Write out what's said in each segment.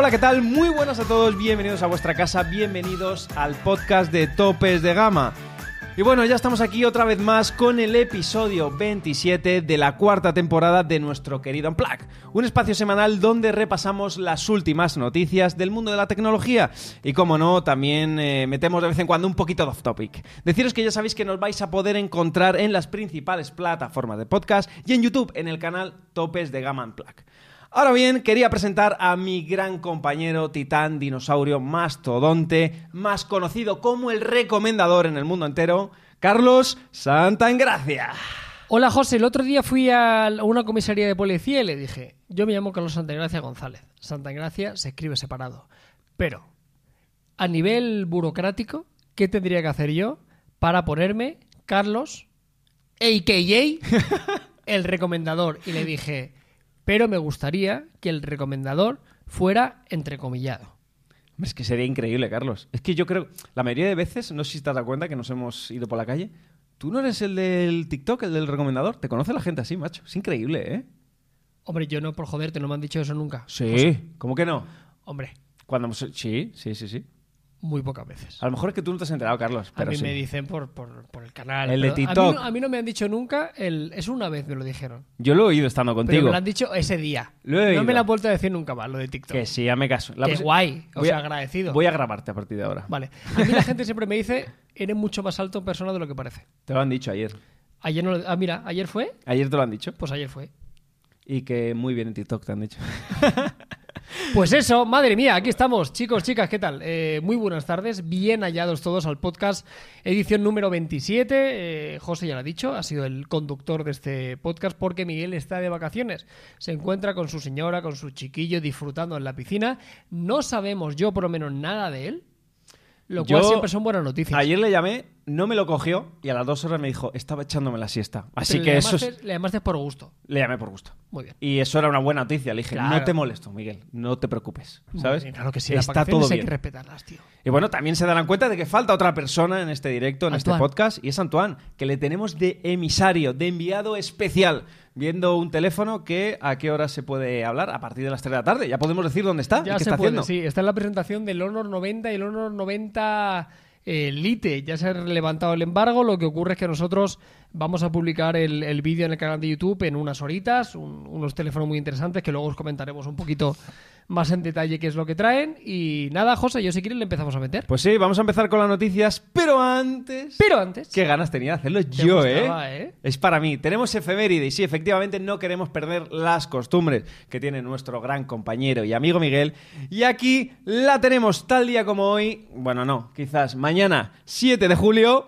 Hola, ¿qué tal? Muy buenas a todos, bienvenidos a vuestra casa, bienvenidos al podcast de Topes de Gama. Y bueno, ya estamos aquí otra vez más con el episodio 27 de la cuarta temporada de nuestro querido Unplug, un espacio semanal donde repasamos las últimas noticias del mundo de la tecnología y como no, también eh, metemos de vez en cuando un poquito de off topic. Deciros que ya sabéis que nos vais a poder encontrar en las principales plataformas de podcast y en YouTube en el canal Topes de Gama Unplug. Ahora bien, quería presentar a mi gran compañero titán, dinosaurio, mastodonte, más conocido como el recomendador en el mundo entero, Carlos Santaengracia. Hola José, el otro día fui a una comisaría de policía y le dije, yo me llamo Carlos Santaengracia González. Santaengracia se escribe separado. Pero, a nivel burocrático, ¿qué tendría que hacer yo para ponerme Carlos, a.k.a. el recomendador? Y le dije, pero me gustaría que el recomendador fuera entrecomillado. Es que sería increíble, Carlos. Es que yo creo, la mayoría de veces, no sé si te has dado cuenta que nos hemos ido por la calle, tú no eres el del TikTok, el del recomendador. Te conoce la gente así, macho. Es increíble, ¿eh? Hombre, yo no por joderte, no me han dicho eso nunca. Sí, ¿cómo que no? Hombre, Cuando hemos- Sí, sí, sí, sí. Muy pocas veces. A lo mejor es que tú no te has enterado, Carlos. A Pero mí sí. me dicen por, por- por el canal. El de pero a mí TikTok. no- A mí, no, me han dicho nunca, el, es una vez me lo dijeron. Yo lo he oído estando Pero contigo. me lo han dicho ese día. Lo he no oído. me lo han vuelto a decir nunca más, lo de TikTok. Que sí, ya me caso. La guay, o Voy sea, a- agradecido. Voy a grabarte a partir de ahora. Vale. A mí la gente siempre me dice, eres mucho más alto en persona de lo que parece. Te lo han dicho ayer. Ayer no lo- Ah, mira, ayer fue, Ayer te lo han dicho. pues ayer fue. Y que muy bien en TikTok te han dicho. Pues eso, madre mía, aquí estamos, chicos, chicas, ¿qué tal? Eh, muy buenas tardes, bien hallados todos al podcast, edición número 27. Eh, José ya lo ha dicho, ha sido el conductor de este podcast porque Miguel está de vacaciones. Se encuentra con su señora, con su chiquillo, disfrutando en la piscina. No sabemos yo, por lo menos, nada de él, lo cual Yo siempre son buenas noticias. Ayer le llamé, no me lo cogió y a las dos horas me dijo, estaba echándome la siesta. Así Pero que le eso llamaste- es... Le llamaste por gusto. Le llamé por gusto. Muy bien. Y eso era una buena noticia. Le dije, Claro. no te molesto, Miguel, no te preocupes. ¿Sabes? Bien, Claro que sí, Está todo hay bien. que respetarlas, tío. Y bueno, también se darán cuenta de que falta otra persona en este directo, en este podcast, y es Antoine, que le tenemos de emisario, de enviado especial, viendo un teléfono que a qué hora se puede hablar, a partir de las 3 de la tarde. Ya podemos decir dónde está, y Ya qué se está puede, haciendo. sí. Está en la presentación del Honor 90 y el Honor 90 eh, Lite. Ya se ha levantado el embargo. Lo que ocurre es que nosotros vamos a publicar el, el vídeo en el canal de YouTube en unas horitas. un- unos teléfonos muy interesantes que luego os comentaremos un poquito más en detalle qué es lo que traen. Y nada, José, yo si quieres le empezamos a meter. Pues sí, vamos a empezar con las noticias, pero antes... Pero antes... Qué ganas tenía de hacerlo yo, gustaba, ¿eh? ¿eh? Es para mí. Tenemos efeméride y sí, efectivamente no queremos perder las costumbres que tiene nuestro gran compañero y amigo Miguel. Y aquí la tenemos tal día como hoy. Bueno, no, quizás mañana, 7 de julio.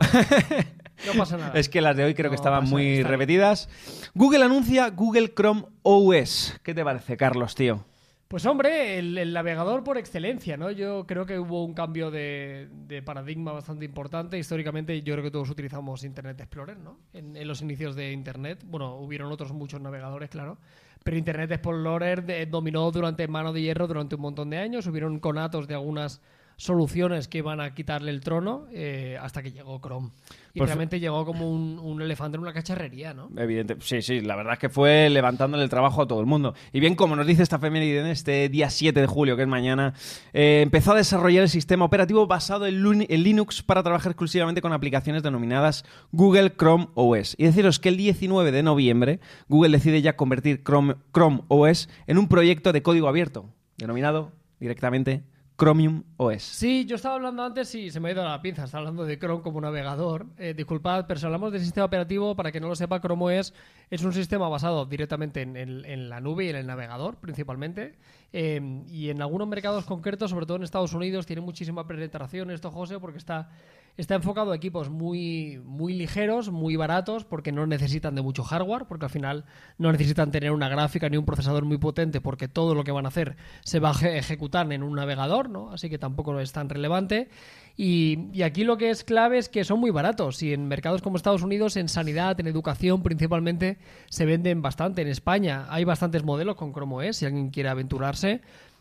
No pasa nada. es que las de hoy creo que estaban muy repetidas. Google anuncia Google Chrome OS. ¿Qué te parece, Carlos, tío? Pues hombre, el, navegador por excelencia, ¿no? Yo creo que hubo un cambio de, de paradigma bastante importante. Históricamente yo creo que todos utilizamos Internet Explorer, ¿no? En, los inicios de Internet. Bueno, hubieron otros muchos navegadores, claro. Pero Internet Explorer de- dominó durante mano de hierro durante un montón de años. Hubieron conatos de algunas soluciones que iban a quitarle el trono eh, hasta que llegó Chrome. Y Pues- realmente llegó como un, un elefante en una cacharrería, ¿no? Evidente, sí, sí, la verdad es que fue levantándole el trabajo a todo el mundo. Y bien, como nos dice esta efeméride en este día 7 de julio, que es mañana, eh, empezó a desarrollar el sistema operativo basado en, Lun- en Linux para trabajar exclusivamente con aplicaciones denominadas Google Chrome OS. Y deciros que el 19 de noviembre, Google decide ya convertir Chrome, Chrome OS en un proyecto de código abierto, denominado directamente Chromium OS. Sí, yo estaba hablando antes y se me ha ido la pinza. Estaba hablando de Chrome como navegador. Eh, disculpad, pero si hablamos de sistema operativo, para que no lo sepa, Chrome OS es un sistema basado directamente en, en la nube y en el navegador, principalmente. Eh, y en algunos mercados concretos, sobre todo en Estados Unidos, tiene muchísima penetración esto, José, porque está, está enfocado a equipos muy, muy ligeros, muy baratos, porque no necesitan de mucho hardware, porque al final no necesitan tener una gráfica ni un procesador muy potente, porque todo lo que van a hacer se va a eje- ejecutar en un navegador, ¿no? Así que tampoco es tan relevante. Y, y aquí lo que es clave es que son muy baratos. Y en mercados como Estados Unidos, en sanidad, en educación principalmente, se venden bastante. En España hay bastantes modelos con Chrome OS, si alguien quiere aventurarse.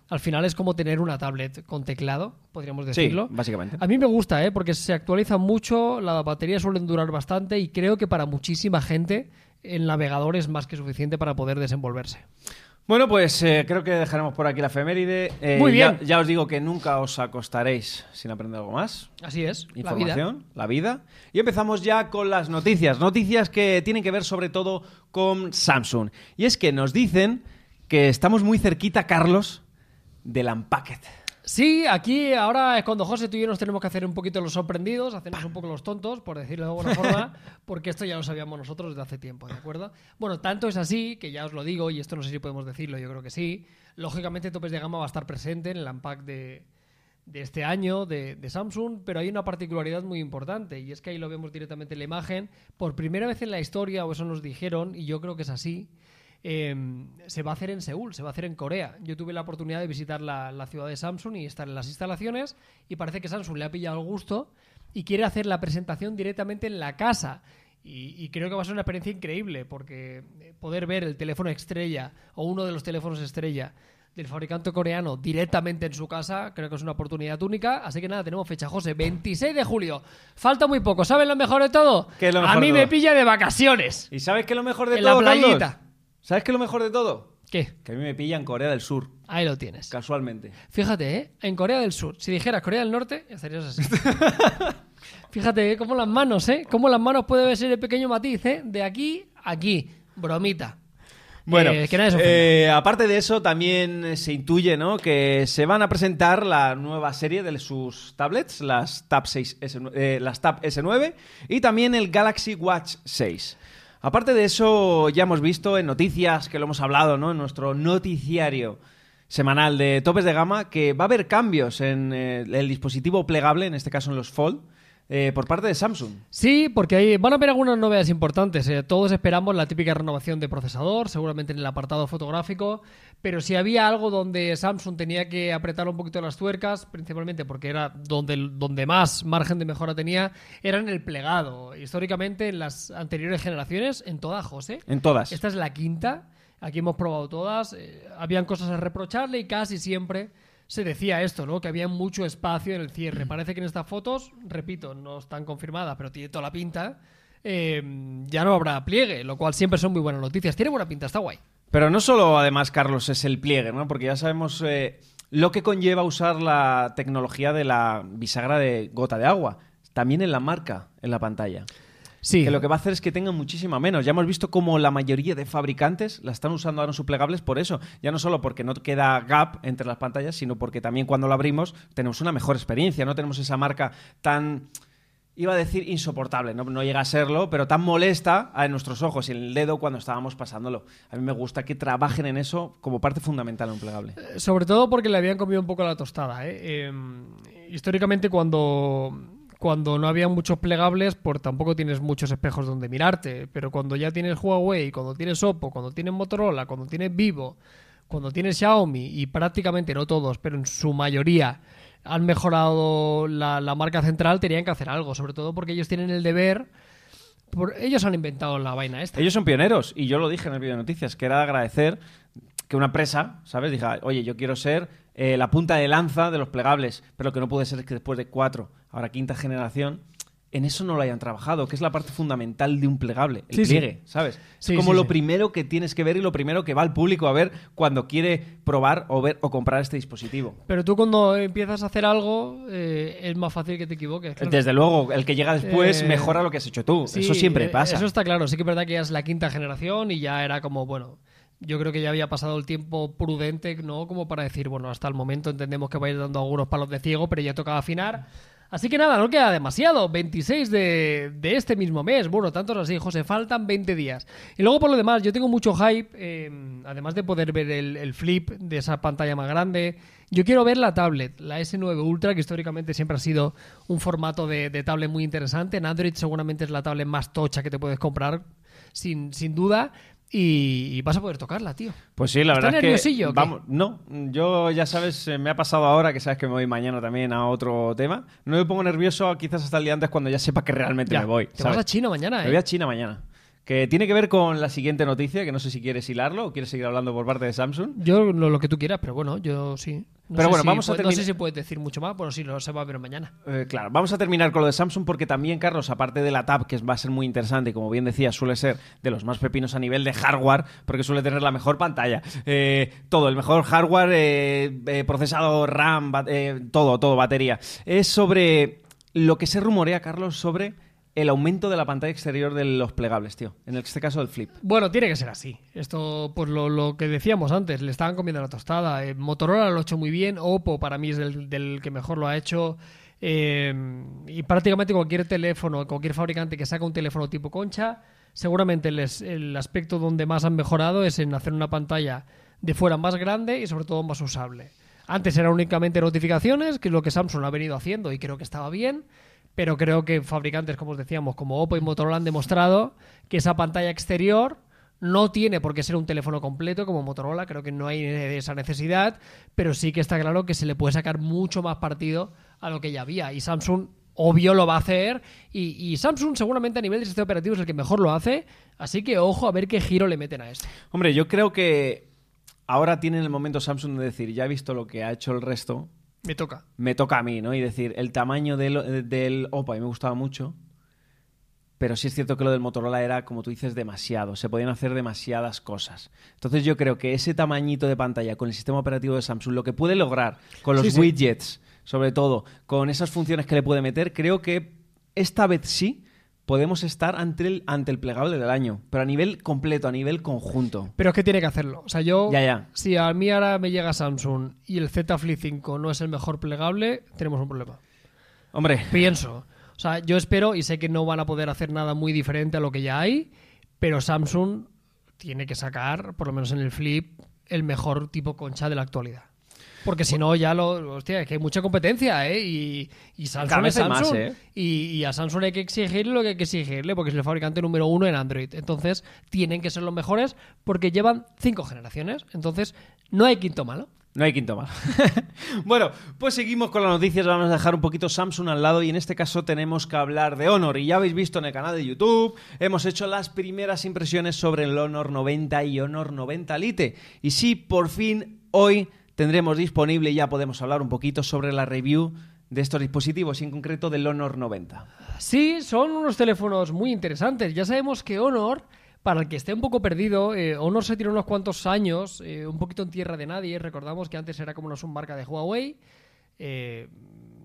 Al final es como tener una tablet con teclado, podríamos Sí, decirlo. básicamente. A mí me gusta, ¿eh? porque se actualiza mucho, las baterías suelen durar bastante y creo que para muchísima gente el navegador es más que suficiente para poder desenvolverse. Bueno, pues eh, creo que dejaremos por aquí la efeméride. Eh, Muy bien. Ya, os digo que nunca os acostaréis sin aprender algo más. Así es. La vida. Información, la vida. Y empezamos ya con las noticias. Noticias que tienen que ver sobre todo con Samsung. Y es que nos dicen que estamos muy cerquita, Carlos, del Unpacked. Sí, aquí ahora es cuando José, tú y yo nos tenemos que hacer un poquito los sorprendidos, hacernos un poco los tontos, por decirlo de alguna forma, porque esto ya lo sabíamos nosotros desde hace tiempo, ¿de acuerdo? Bueno, tanto es así, que ya os lo digo, y esto no sé si podemos decirlo, yo creo que sí. Lógicamente, Topes de Gama va a estar presente en el Unpack de, de este año de, de Samsung, pero hay una particularidad muy importante, y es que ahí lo vemos directamente en la imagen. Por primera vez en la historia, o eso nos dijeron, y yo creo que es así, eh, se va a hacer en Seúl, se va a hacer en Corea. Yo tuve la oportunidad de visitar la, la ciudad de Samsung y estar en las instalaciones y parece que Samsung le ha pillado el gusto y quiere hacer la presentación directamente en la casa. Y, y creo que va a ser una experiencia increíble porque eh, poder ver el teléfono estrella o uno de los teléfonos estrella del fabricante coreano directamente en su casa, creo que es una oportunidad única. Así que nada, tenemos fecha, José, 26 de julio. Falta muy poco. ¿Saben lo mejor de todo? ¿Qué es lo A mí me pilla de vacaciones. ¿Y sabes qué es lo mejor de En la todo, Carlos? ¿Sabes qué es lo mejor de todo? ¿Qué? Que a mí me pilla en Corea del Sur, Ahí lo tienes. casualmente. Fíjate, ¿eh? En Corea del Sur. Si dijeras Corea del Norte, estarías así. Fíjate, ¿eh? Cómo las manos, ¿eh? Cómo las manos puede ser el pequeño matiz, ¿eh? De aquí a aquí. Bromita. Bueno, Eh, que eh, aparte de eso, también se intuye ¿no? que se van a presentar la nueva serie de sus tablets, las Tab, 6 S, eh, las Tab S9 y también el Galaxy Watch 6. Aparte de eso, ya hemos visto en noticias, que lo hemos hablado ¿no? en nuestro noticiario semanal de topes de gama, que va a haber cambios en eh, el dispositivo plegable, en este caso en los Fold, eh, por parte de Samsung. Sí, porque ahí van a haber algunas novedades importantes. eh. Todos esperamos la típica renovación de procesador, seguramente en el apartado fotográfico, pero si había algo donde Samsung tenía que apretar un poquito las tuercas, principalmente porque era donde, donde más margen de mejora tenía, era en el plegado. Históricamente, en las anteriores generaciones, en todas, José, En todas. esta es la quinta. Aquí hemos probado todas. eh, habían cosas a reprocharle y casi siempre se decía esto, ¿no? Que había mucho espacio en el cierre. Parece que en estas fotos, repito, no están confirmadas, pero tiene toda la pinta. eh, ya no habrá pliegue, lo cual siempre son muy buenas noticias. Tiene buena pinta, está guay. Pero no solo, además, Carlos, es el pliegue, ¿no? Porque ya sabemos eh, lo que conlleva usar la tecnología de la bisagra de gota de agua. También en la marca, en la pantalla. Sí. Que lo que va a hacer es que tengan muchísima menos. Ya hemos visto cómo la mayoría de fabricantes la están usando ahora en sus plegables por eso. Ya no solo porque no queda gap entre las pantallas, sino porque también cuando lo abrimos tenemos una mejor experiencia. No tenemos esa marca tan. Iba a decir insoportable, no, no llega a serlo, pero tan molesta a nuestros ojos y en el dedo cuando estábamos pasándolo. A mí me gusta que trabajen en eso como parte fundamental en un plegable. Sobre todo porque le habían comido un poco la tostada. ¿eh? Eh, históricamente, cuando, cuando no había muchos plegables, pues tampoco tienes muchos espejos donde mirarte. Pero cuando ya tienes Huawei, cuando tienes Oppo, cuando tienes Motorola, cuando tienes Vivo, cuando tienes Xiaomi, y prácticamente no todos, pero en su mayoría han mejorado la, marca central, tenían que hacer algo. Sobre todo porque ellos tienen el deber. por- ellos han inventado la vaina esta. Ellos son pioneros y yo lo dije en el vídeo de noticias, que era de agradecer que una empresa, ¿sabes? Diga, oye, yo quiero ser eh, la punta de lanza de los plegables, pero lo que no puede ser es que después de cuatro, ahora quinta generación, en eso no lo hayan trabajado, que es la parte fundamental de un plegable, el Sí, sí. pliegue, ¿sabes? Sí, es como sí, lo sí. primero que tienes que ver y lo primero que va al público a ver cuando quiere probar o ver o comprar este dispositivo. Pero tú cuando empiezas a hacer algo, eh, es más fácil que te equivoques. claro. Desde luego, el que llega después Eh, mejora lo que has hecho tú. Sí, eso siempre eh, pasa. Eso está claro. Sí que es verdad que ya es la quinta generación y ya era como, bueno, yo creo que ya había pasado el tiempo prudente, ¿no? Como para decir, bueno, hasta el momento entendemos que vais dando algunos palos de ciego, pero ya tocaba afinar. Así que nada, no queda demasiado. 26 de, de este mismo mes. Bueno, tantos así, José, faltan 20 días. Y luego por lo demás, yo tengo mucho hype, eh, además de poder ver el, el flip de esa pantalla más grande. Yo quiero ver la tablet, la S9 Ultra, que históricamente siempre ha sido un formato de, de tablet muy interesante. En Android seguramente es la tablet más tocha que te puedes comprar, sin, sin duda. Y, vas a poder tocarla, tío. Pues sí, la ¿Está verdad es que vamos, no, yo ya sabes, eh, me ha pasado ahora que sabes que me voy mañana también a otro tema. No me pongo nervioso quizás hasta el día antes cuando ya sepa que realmente Ya, me voy. Te ¿sabes? vas a China mañana, Me ¿eh? voy a China mañana. Que tiene que ver con la siguiente noticia, que no sé si quieres hilarlo o quieres seguir hablando por parte de Samsung. Yo lo, lo que tú quieras, pero bueno, yo sí. No Pero sé bueno, si vamos a pu- No sé si puedes decir mucho más, bueno, sí, lo se va a ver mañana. Eh, claro, vamos a terminar con lo de Samsung porque también, Carlos, aparte de la Tab, que va a ser muy interesante y como bien decía, suele ser de los más pepinos a nivel de hardware, porque suele tener la mejor pantalla, eh, todo, el mejor hardware, eh, eh, procesador, RAM, todo, todo, batería. Es sobre lo que se rumorea, Carlos, sobre el aumento de la pantalla exterior de los plegables, tío. En este caso del Flip. Bueno, tiene que ser así. Esto, pues lo, que decíamos antes, le estaban comiendo la tostada. Eh, Motorola lo ha hecho muy bien, Oppo para mí es del, del que mejor lo ha hecho. Eh, y prácticamente cualquier teléfono, cualquier fabricante que saca un teléfono tipo concha, seguramente el aspecto donde más han mejorado es en hacer una pantalla de fuera más grande y sobre todo más usable. Antes era únicamente notificaciones, que es lo que Samsung ha venido haciendo y creo que estaba bien, pero creo que fabricantes, como os decíamos, como Oppo y Motorola han demostrado que esa pantalla exterior no tiene por qué ser un teléfono completo como Motorola, creo que no hay esa necesidad, pero sí que está claro que se le puede sacar mucho más partido a lo que ya había. Y Samsung, obvio, lo va a hacer. Y, Samsung, seguramente a nivel de sistema operativo, es el que mejor lo hace. Así que ojo a ver qué giro le meten a esto. Hombre, yo creo que ahora tiene el momento Samsung de decir, ya he visto lo que ha hecho el resto, Me toca. me toca a mí, ¿no? Y decir, el tamaño del, del Oppo a mí me gustaba mucho, pero sí es cierto que lo del Motorola era, como tú dices, demasiado. Se podían hacer demasiadas cosas. Entonces yo creo que ese tamañito de pantalla con el sistema operativo de Samsung, lo que puede lograr con los Sí, sí. widgets, sobre todo, con esas funciones que le puede meter, creo que esta vez sí podemos estar ante el, ante el plegable del año, pero a nivel completo, a nivel conjunto. Pero es que tiene que hacerlo. O sea, yo, Ya, ya. si a mí ahora me llega Samsung y el Z Flip 5 no es el mejor plegable, tenemos un problema. Hombre, Pienso. O sea, yo espero y sé que no van a poder hacer nada muy diferente a lo que ya hay, pero Samsung tiene que sacar, por lo menos en el Flip, el mejor tipo concha de la actualidad. Porque si no, ya lo. Hostia, es que hay mucha competencia, ¿eh? Y, y Samsung es más. ¿eh? y, y a Samsung hay que exigirle lo que hay que exigirle, porque es el fabricante número uno en Android. Entonces, tienen que ser los mejores porque llevan cinco generaciones. Entonces, no hay quinto malo. No hay quinto mal. bueno, pues seguimos con las noticias. Vamos a dejar un poquito Samsung al lado y en este caso tenemos que hablar de Honor. Y ya habéis visto en el canal de YouTube, hemos hecho las primeras impresiones sobre el Honor 90 y Honor 90 Lite. Y sí, por fin hoy tendremos disponible y ya podemos hablar un poquito sobre la review de estos dispositivos en concreto del Honor 90. Sí, son unos teléfonos muy interesantes. Ya sabemos que Honor, para el que esté un poco perdido, eh, Honor se tiró unos cuantos años, eh, un poquito en tierra de nadie. Recordamos que antes era como una submarca de Huawei. Eh,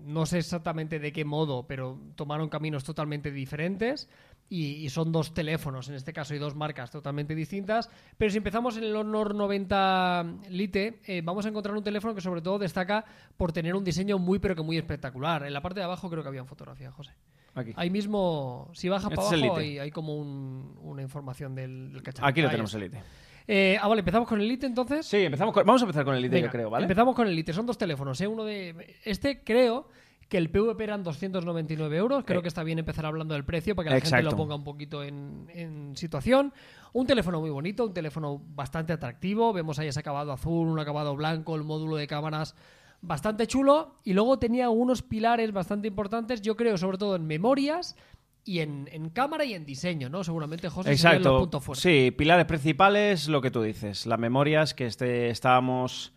no sé exactamente de qué modo, pero tomaron caminos totalmente diferentes. Y, y son dos teléfonos, en este caso, y dos marcas totalmente distintas. Pero si empezamos en el Honor 90 Lite, eh, vamos a encontrar un teléfono que sobre todo destaca por tener un diseño muy, pero que muy espectacular. En la parte de abajo creo que había fotografía, José. Aquí. Ahí mismo, si bajas Este para abajo, hay, hay como un- una información del, del cacharro. Aquí lo tenemos el Lite. Eh, ah, vale, empezamos con el Lite entonces. Sí, empezamos con- vamos a empezar con el Lite, Venga, yo creo, ¿vale? Empezamos con el Lite. Son dos teléfonos, ¿eh? Uno de. Este creo que el PVP eran 299 euros. Creo Eh. que está bien empezar hablando del precio para que la gente Exacto. lo ponga un poquito en, en situación. Un teléfono muy bonito, un teléfono bastante atractivo. Vemos ahí ese acabado azul, un acabado blanco, el módulo de cámaras bastante chulo. Y luego tenía unos pilares bastante importantes, yo creo, sobre todo en memorias. Y en, en cámara y en diseño, ¿no? Seguramente, José, serían los Exacto. puntos fuertes. Sí, pilares principales, lo que tú dices. Las memorias, que este, estábamos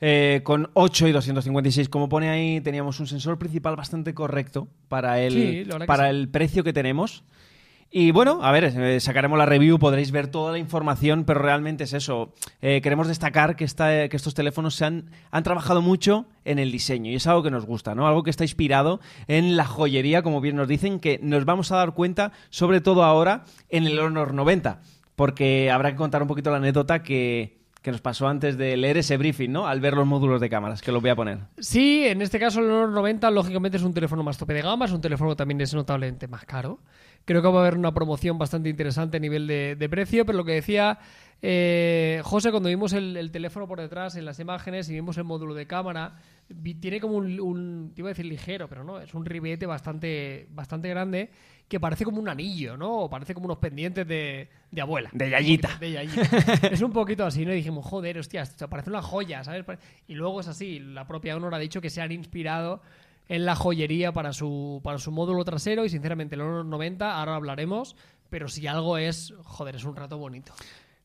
eh, con 8 y 256, como pone ahí, teníamos un sensor principal bastante correcto para el, Sí, para sí. el precio que tenemos. Y bueno, a ver, eh, sacaremos la review, podréis ver toda la información, pero realmente es eso. Eh, queremos destacar que, esta- que estos teléfonos se han, han trabajado mucho en el diseño y es algo que nos gusta, ¿no? Algo que está inspirado en la joyería, como bien nos dicen, que nos vamos a dar cuenta, sobre todo ahora, en el Honor 90, porque habrá que contar un poquito la anécdota que, que nos pasó antes de leer ese briefing, ¿no? Al ver los módulos de cámaras, que los voy a poner. Sí, en este caso el Honor 90 lógicamente es un teléfono más tope de gama, es un teléfono que también es notablemente más caro. Creo que va a haber una promoción bastante interesante a nivel de, precio, pero lo que decía eh, José cuando vimos el, el teléfono por detrás en las imágenes y vimos el módulo de cámara, tiene como un, un- te iba a decir ligero, pero no, es un ribete bastante, bastante grande que parece como un anillo, ¿no? O parece como unos pendientes de, de abuela. De yayita. De yayita. es un poquito así, ¿no? Y dijimos, joder, hostia, esto parece una joya, ¿sabes? Y luego es así, la propia Honor ha dicho que se han inspirado en la joyería para su, para su módulo trasero y sinceramente el Honor 90, ahora hablaremos, pero si algo es, joder, es un rato bonito.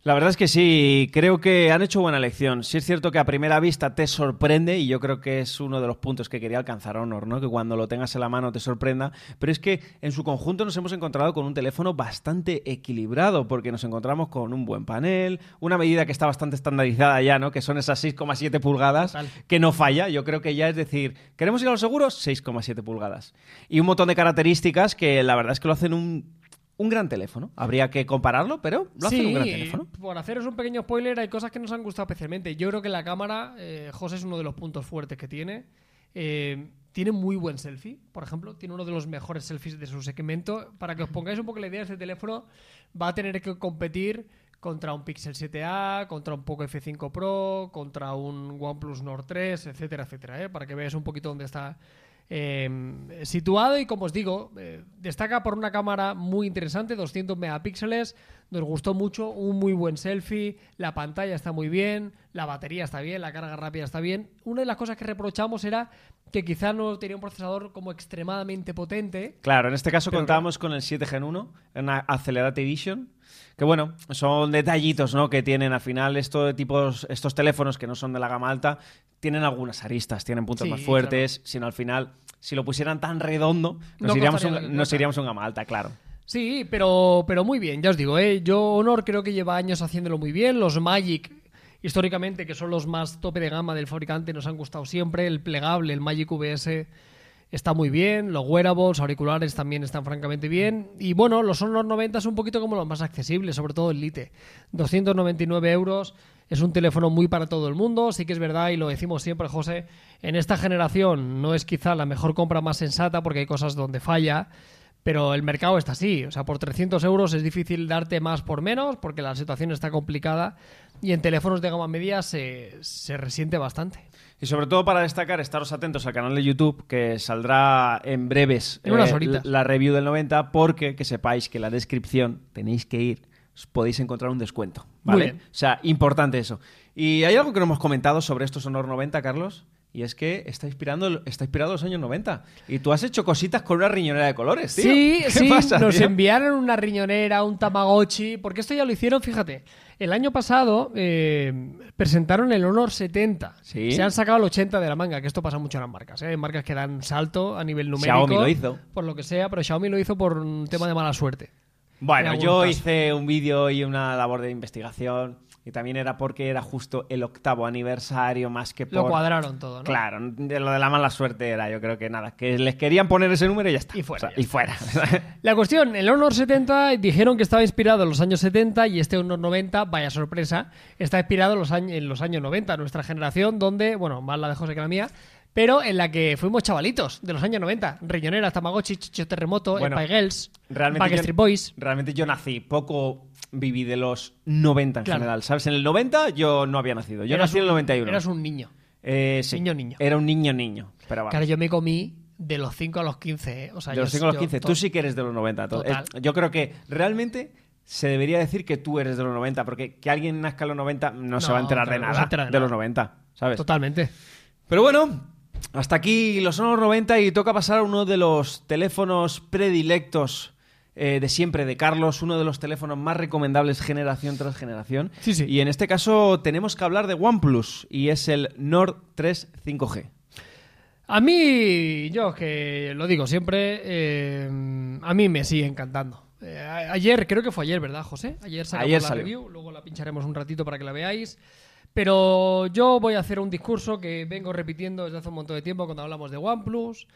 La verdad es que sí, creo que han hecho buena elección. Sí es cierto que a primera vista te sorprende y yo creo que es uno de los puntos que quería alcanzar Honor, ¿no? Que cuando lo tengas en la mano te sorprenda, pero es que en su conjunto nos hemos encontrado con un teléfono bastante equilibrado porque nos encontramos con un buen panel, una medida que está bastante estandarizada ya, ¿no? Que son esas 6,7 pulgadas Total. que no falla. Yo creo que ya es decir, ¿queremos ir a los seguros? 6,7 pulgadas. Y un montón de características que la verdad es que lo hacen un un gran teléfono. Habría que compararlo, pero lo hacen sí, un gran teléfono. por haceros un pequeño spoiler, hay cosas que nos han gustado especialmente. Yo creo que la cámara, eh, José es uno de los puntos fuertes que tiene. Eh, tiene muy buen selfie, por ejemplo. Tiene uno de los mejores selfies de su segmento. Para que os pongáis un poco la idea, este teléfono va a tener que competir contra un Pixel 7a, contra un Poco F5 Pro, contra un OnePlus Nord 3, etcétera, etcétera. ¿eh? Para que veáis un poquito dónde está eh, situado y como os digo, eh, destaca por una cámara muy interesante, 200 megapíxeles, nos gustó mucho, un muy buen selfie, la pantalla está muy bien, la batería está bien, la carga rápida está bien. Una de las cosas que reprochamos era que quizá no tenía un procesador como extremadamente potente. Claro, en este caso contábamos con el 7 Gen 1, una Accelerated Edition, que bueno, son detallitos, ¿no? Que tienen al final estos tipos, estos teléfonos que no son de la gama alta, tienen algunas aristas, tienen puntos Sí, más fuertes, sino al final, si lo pusieran tan redondo, nos, No iríamos, un- nos iríamos a un gama alta, claro. Sí, pero, pero muy bien, ya os digo, ¿eh? yo Honor creo que lleva años haciéndolo muy bien, los Magic históricamente, que son los más tope de gama del fabricante, nos han gustado siempre, el plegable, el Magic VS está muy bien, los wearables, auriculares también están francamente bien, y bueno, los Honor 90 es un poquito como los más accesibles, sobre todo el Lite, 299 euros, es un teléfono muy para todo el mundo, sí que es verdad, y lo decimos siempre, José, en esta generación no es quizá la mejor compra más sensata porque hay cosas donde falla, pero el mercado está así. O sea, por 300 euros es difícil darte más por menos porque la situación está complicada y en teléfonos de gama media se, se resiente bastante. Y sobre todo para destacar, estaros atentos al canal de YouTube que saldrá en breves eh, En unas horitas. la review del 90 porque que sepáis que en la descripción tenéis que ir, os podéis encontrar un descuento, Muy ¿vale? bien. O sea, importante eso. Y hay algo que no hemos comentado sobre estos Honor 90, Carlos, y es que está inspirando está inspirado en los años 90 y tú has hecho cositas con una riñonera de colores, tío. Sí, ¿Qué sí, pasa, nos tío? enviaron una riñonera, un Tamagotchi, porque esto ya lo hicieron, fíjate. El año pasado eh, presentaron el Honor 70. Sí. Se han sacado el 80 de la manga, que esto pasa mucho en las marcas. ¿eh? Hay marcas que dan salto a nivel numérico. Xiaomi lo hizo. Por lo que sea, pero Xiaomi lo hizo por un tema de mala suerte. En Bueno, yo hice un vídeo y una labor de investigación y también era porque era justo el octavo aniversario más que por... Lo cuadraron todo, ¿no? Claro, de lo de la mala suerte era, yo creo que nada, que les querían poner ese número y ya está. Y fuera, O sea, ya y fuera. La cuestión, el Honor 70 dijeron que estaba inspirado en los años 70 y este Honor 90, vaya sorpresa, está inspirado en los, años, en los años 90, nuestra generación, donde, bueno, más la de José que la mía, pero en la que fuimos chavalitos de los años 90. Riñoneras, Tamagotchi, Chicho Terremoto, Bueno, Girls, realmente Backstreet yo- Boys. Realmente yo nací, poco viví de los 90 en Claro. general, ¿sabes? En el 90 yo no había nacido, yo Eras nací en el un- 91. Eras un niño. Eh, sí. niño, niño. Era un niño niño, pero vamos. Claro, yo me comí de los 5 a los 15, ¿eh? O sea, de los yo- 5 a los yo 15. to- Tú sí que eres de los 90. to- Total. es- Yo creo que realmente se debería decir que tú eres de los 90, porque que alguien nazca en los 90 no, se No, va a enterar de claro, no se nada entera de de, nada. los 90, ¿sabes? Totalmente. Pero bueno, hasta aquí los son los 90 y toca pasar a uno de los teléfonos predilectos eh, de siempre de Carlos, uno de los teléfonos más recomendables generación tras generación. Sí, sí. Y en este caso tenemos que hablar de OnePlus y es el Nord 3 5G. A mí, yo que lo digo siempre, eh, a mí me sigue encantando. Eh, ayer, creo que fue ayer, ¿verdad, José? Ayer sacamos Ayer la salió. review, luego la pincharemos un ratito para que la veáis. Pero yo voy a hacer un discurso que vengo repitiendo desde hace un montón de tiempo cuando hablamos de OnePlus.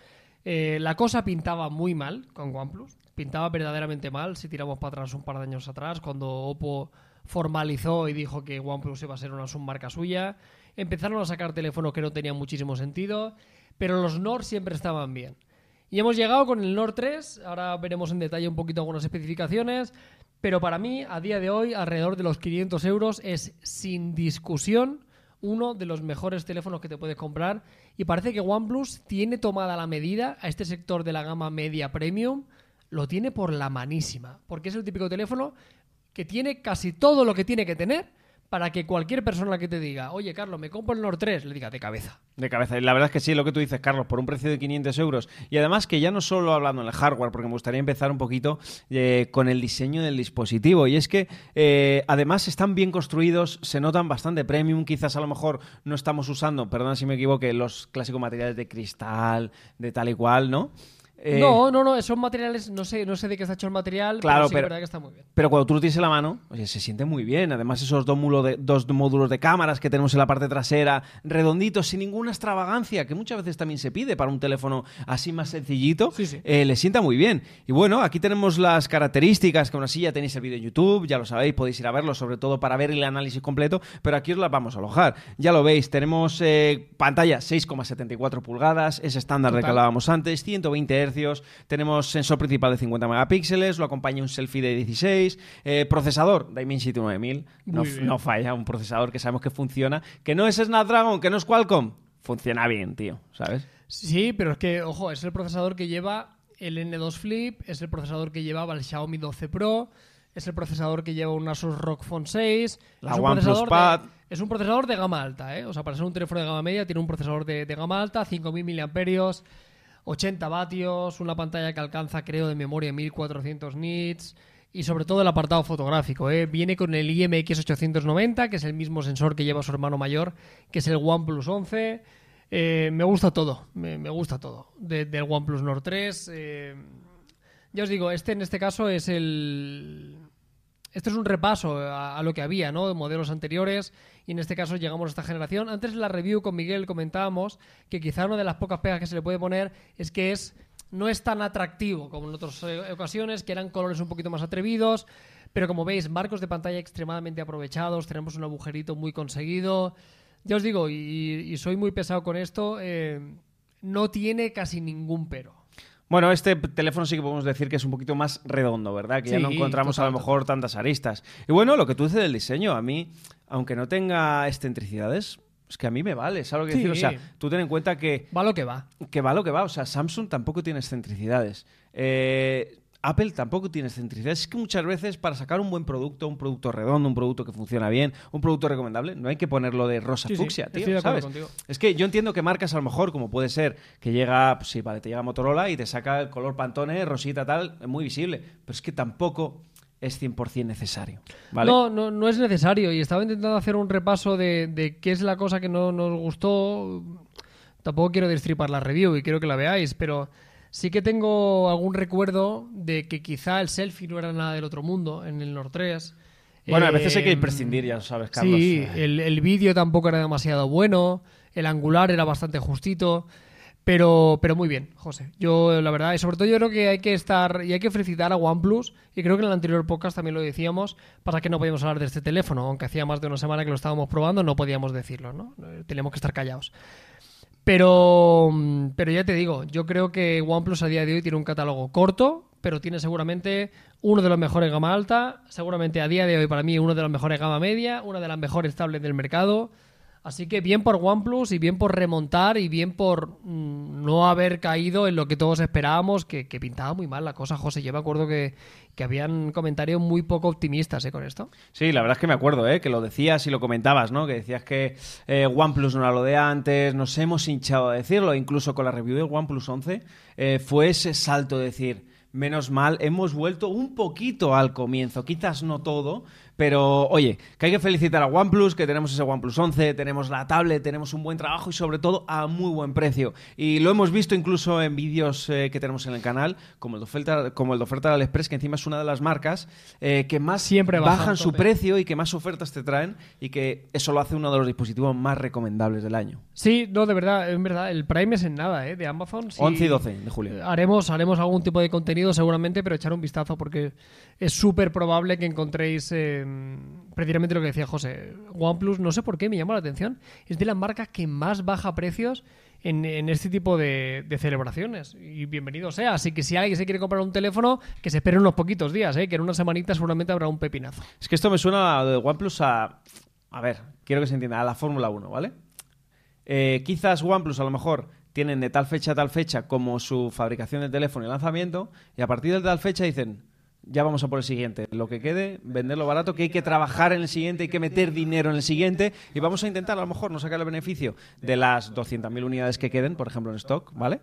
Eh, la cosa pintaba muy mal con OnePlus. Pintaba verdaderamente mal si tiramos para atrás un par de años atrás, cuando Oppo formalizó y dijo que OnePlus iba a ser una submarca suya. Empezaron a sacar teléfonos que no tenían muchísimo sentido, pero los Nord siempre estaban bien. Y hemos llegado con el Nord 3, ahora veremos en detalle un poquito algunas especificaciones, pero para mí, a día de hoy, alrededor de los 500 euros es sin discusión uno de los mejores teléfonos que te puedes comprar y parece que OnePlus tiene tomada la medida a este sector de la gama media premium, lo tiene por la manísima, porque es el típico teléfono que tiene casi todo lo que tiene que tener para que cualquier persona que te diga, oye, Carlos, me compro el Nord 3, le diga de cabeza. De cabeza. Y la verdad es que sí, lo que tú dices, Carlos, por un precio de 500 euros. Y además que ya no solo hablando en el hardware, porque me gustaría empezar un poquito eh, con el diseño del dispositivo. Y es que eh, además están bien construidos, se notan bastante premium. Quizás a lo mejor no estamos usando, perdona si me equivoque, los clásicos materiales de cristal, de tal y cual, ¿no? Eh, no, no, no, son materiales, no sé, no sé de qué está hecho el material, claro, pero sí, pero, verdad que está muy bien. Pero cuando tú lo tienes en la mano, oye, se siente muy bien. Además, esos dos, de, dos módulos de cámaras que tenemos en la parte trasera, redonditos, sin ninguna extravagancia, que muchas veces también se pide para un teléfono así más sencillito, eh, le sienta muy bien. Y bueno, aquí tenemos las características, que aún así ya tenéis el vídeo en YouTube, ya lo sabéis, podéis ir a verlo, sobre todo para ver el análisis completo, pero aquí os las vamos a alojar. Ya lo veis, tenemos eh, pantalla 6,74 pulgadas, es estándar de que hablábamos antes, 120 Hz, tenemos sensor principal de 50 megapíxeles, lo acompaña un selfie de 16, eh, procesador Dimensity 9000, no, no, falla, un procesador que sabemos que funciona, que no es Snapdragon, que no es Qualcomm, funciona bien, tío, ¿sabes? Sí, pero es que, ojo, es el procesador que lleva el N2 Flip, es el procesador que llevaba el Xiaomi 12 Pro, es el procesador que lleva un Asus ROG Phone 6. La OnePlus Pad. es un procesador de gama alta, ¿eh? O sea, para ser un teléfono de gama media tiene un procesador de, de gama alta, 5000 mAh, 80 vatios, una pantalla que alcanza, creo, de memoria 1400 nits y sobre todo el apartado fotográfico. ¿eh? Viene con el IMX890, que es el mismo sensor que lleva su hermano mayor, que es el OnePlus 11. Eh, me gusta todo, me, gusta todo. del OnePlus Nord 3. Eh, ya os digo, este en este caso es el esto es un repaso a, lo que había, ¿no? De modelos anteriores y en este caso llegamos a esta generación. Antes en la review con Miguel comentábamos que quizá una de las pocas pegas que se le puede poner es que es no es tan atractivo como en otras eh, ocasiones, que eran colores un poquito más atrevidos, pero como veis, marcos de pantalla extremadamente aprovechados, tenemos un agujerito muy conseguido. Ya os digo, y, soy muy pesado con esto, eh, no tiene casi ningún pero. Bueno, este teléfono sí que podemos decir que es un poquito más redondo, ¿verdad? Que ya no encontramos a lo mejor tantas aristas. Y bueno, lo que tú dices del diseño, a mí, aunque no tenga excentricidades, es que a mí me vale, ¿sabes lo que decir? O sea, tú ten en cuenta que... Va lo que va. Que va lo que va. O sea, Samsung tampoco tiene excentricidades. Eh, Apple tampoco tiene excentricidad. Es que muchas veces para sacar un buen producto, un producto redondo, un producto que funciona bien, un producto recomendable, no hay que ponerlo de rosa fucsia, tío, ¿sabes? Es que yo entiendo que marcas a lo mejor, como puede ser, que llega, pues sí, vale, te llega Motorola y te saca el color Pantone, rosita tal, muy visible, pero es que tampoco es 100% necesario. ¿vale? No, no, no es necesario. Y estaba intentando hacer un repaso de, de qué es la cosa que no nos gustó. Tampoco quiero destripar la review y quiero que la veáis, pero Sí que tengo algún recuerdo de que quizá el selfie no era nada del otro mundo en el Nord 3. Bueno, a veces hay que em, prescindir, ya sabes, Carlos. Sí, el, el vídeo tampoco era demasiado bueno, el angular era bastante justito, pero, pero muy bien, José. Yo, la verdad, y sobre todo yo creo que hay que estar y hay que felicitar a OnePlus, y creo que en el anterior podcast también lo decíamos, pasa que no podíamos hablar de este teléfono, aunque hacía más de una semana que lo estábamos probando, no podíamos decirlo, ¿no? Teníamos que estar callados. Pero, mm, pero ya te digo, yo creo que OnePlus a día de hoy tiene un catálogo corto, pero tiene seguramente uno de los mejores gama alta, seguramente a día de hoy para mí uno de los mejores gama media, una de las mejores tablets del mercado. Así que bien por OnePlus y bien por remontar y bien por mm, no haber caído en lo que todos esperábamos, que, pintaba muy mal la cosa, José. Yo me acuerdo que, que habían comentarios muy poco optimistas ¿eh? con esto. Sí, la verdad es que me acuerdo, ¿eh? que lo decías y lo comentabas, ¿no? que decías que eh, OnePlus no era lo de antes, nos hemos hinchado a decirlo, incluso con la review del OnePlus 11 eh, fue ese salto de decir menos mal, hemos vuelto un poquito al comienzo, quizás no todo, pero oye, que hay que felicitar a OnePlus, que tenemos ese OnePlus 11, tenemos la tablet, tenemos un buen trabajo y sobre todo a muy buen precio. Y lo hemos visto incluso en vídeos eh, que tenemos en el canal, como el de oferta, como el de oferta de que encima es una de las marcas eh, que más Siempre bajan su precio y que más ofertas te traen y que eso lo hace uno de los dispositivos más recomendables del año. Sí, no, de verdad, en verdad, el Prime es en nada, ¿eh? De Amazon. 11 y 12 de julio. Haremos, haremos algún tipo de contenido seguramente, pero echar un vistazo porque es súper probable que encontréis... Eh, precisamente lo que decía José. OnePlus, no sé por qué me llama la atención, es de las marcas que más baja precios en, este tipo de, celebraciones. Y bienvenido sea. Así que si alguien se quiere comprar un teléfono, que se espere unos poquitos días, ¿eh? que en una semanita seguramente habrá un pepinazo. Es que esto me suena de OnePlus a. A ver, quiero que se entienda, a la Fórmula 1, ¿vale? Eh, quizás OnePlus a lo mejor tienen de tal fecha a tal fecha como su fabricación del teléfono y lanzamiento, y a partir de tal fecha dicen, ya vamos a por el siguiente. Lo que quede, venderlo barato, que hay que trabajar en el siguiente, hay que meter dinero en el siguiente y vamos a intentar a lo mejor no sacar el beneficio de las 200.000 unidades que queden, por ejemplo, en stock, ¿vale?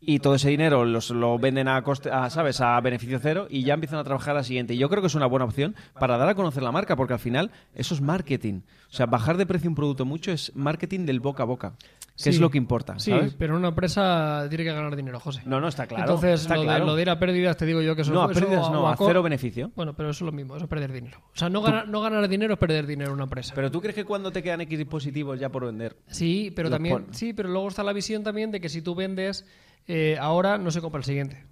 y todo ese dinero los, lo venden a, coste, a, ¿sabes? a beneficio cero y ya empiezan a trabajar la siguiente. Y yo creo que es una buena opción para dar a conocer la marca, porque al final eso es marketing. O sea, bajar de precio un producto mucho es marketing del boca a boca, que Sí. es lo que importa. Sí, pero una empresa tiene que ganar dinero, José. No, no, está claro. Entonces, está lo, de, lo de ir a pérdidas, te digo yo que eso no, a pérdidas no, a co- cero beneficio. Bueno, pero eso es lo mismo, eso es perder dinero. O sea, no, ganar, no ganar dinero es perder dinero en una empresa. Pero tú crees que cuando te quedan X dispositivos ya por vender, sí, pero también, pon- sí, pero luego está la visión también de que si tú vendes eh, ahora, no se compra el siguiente.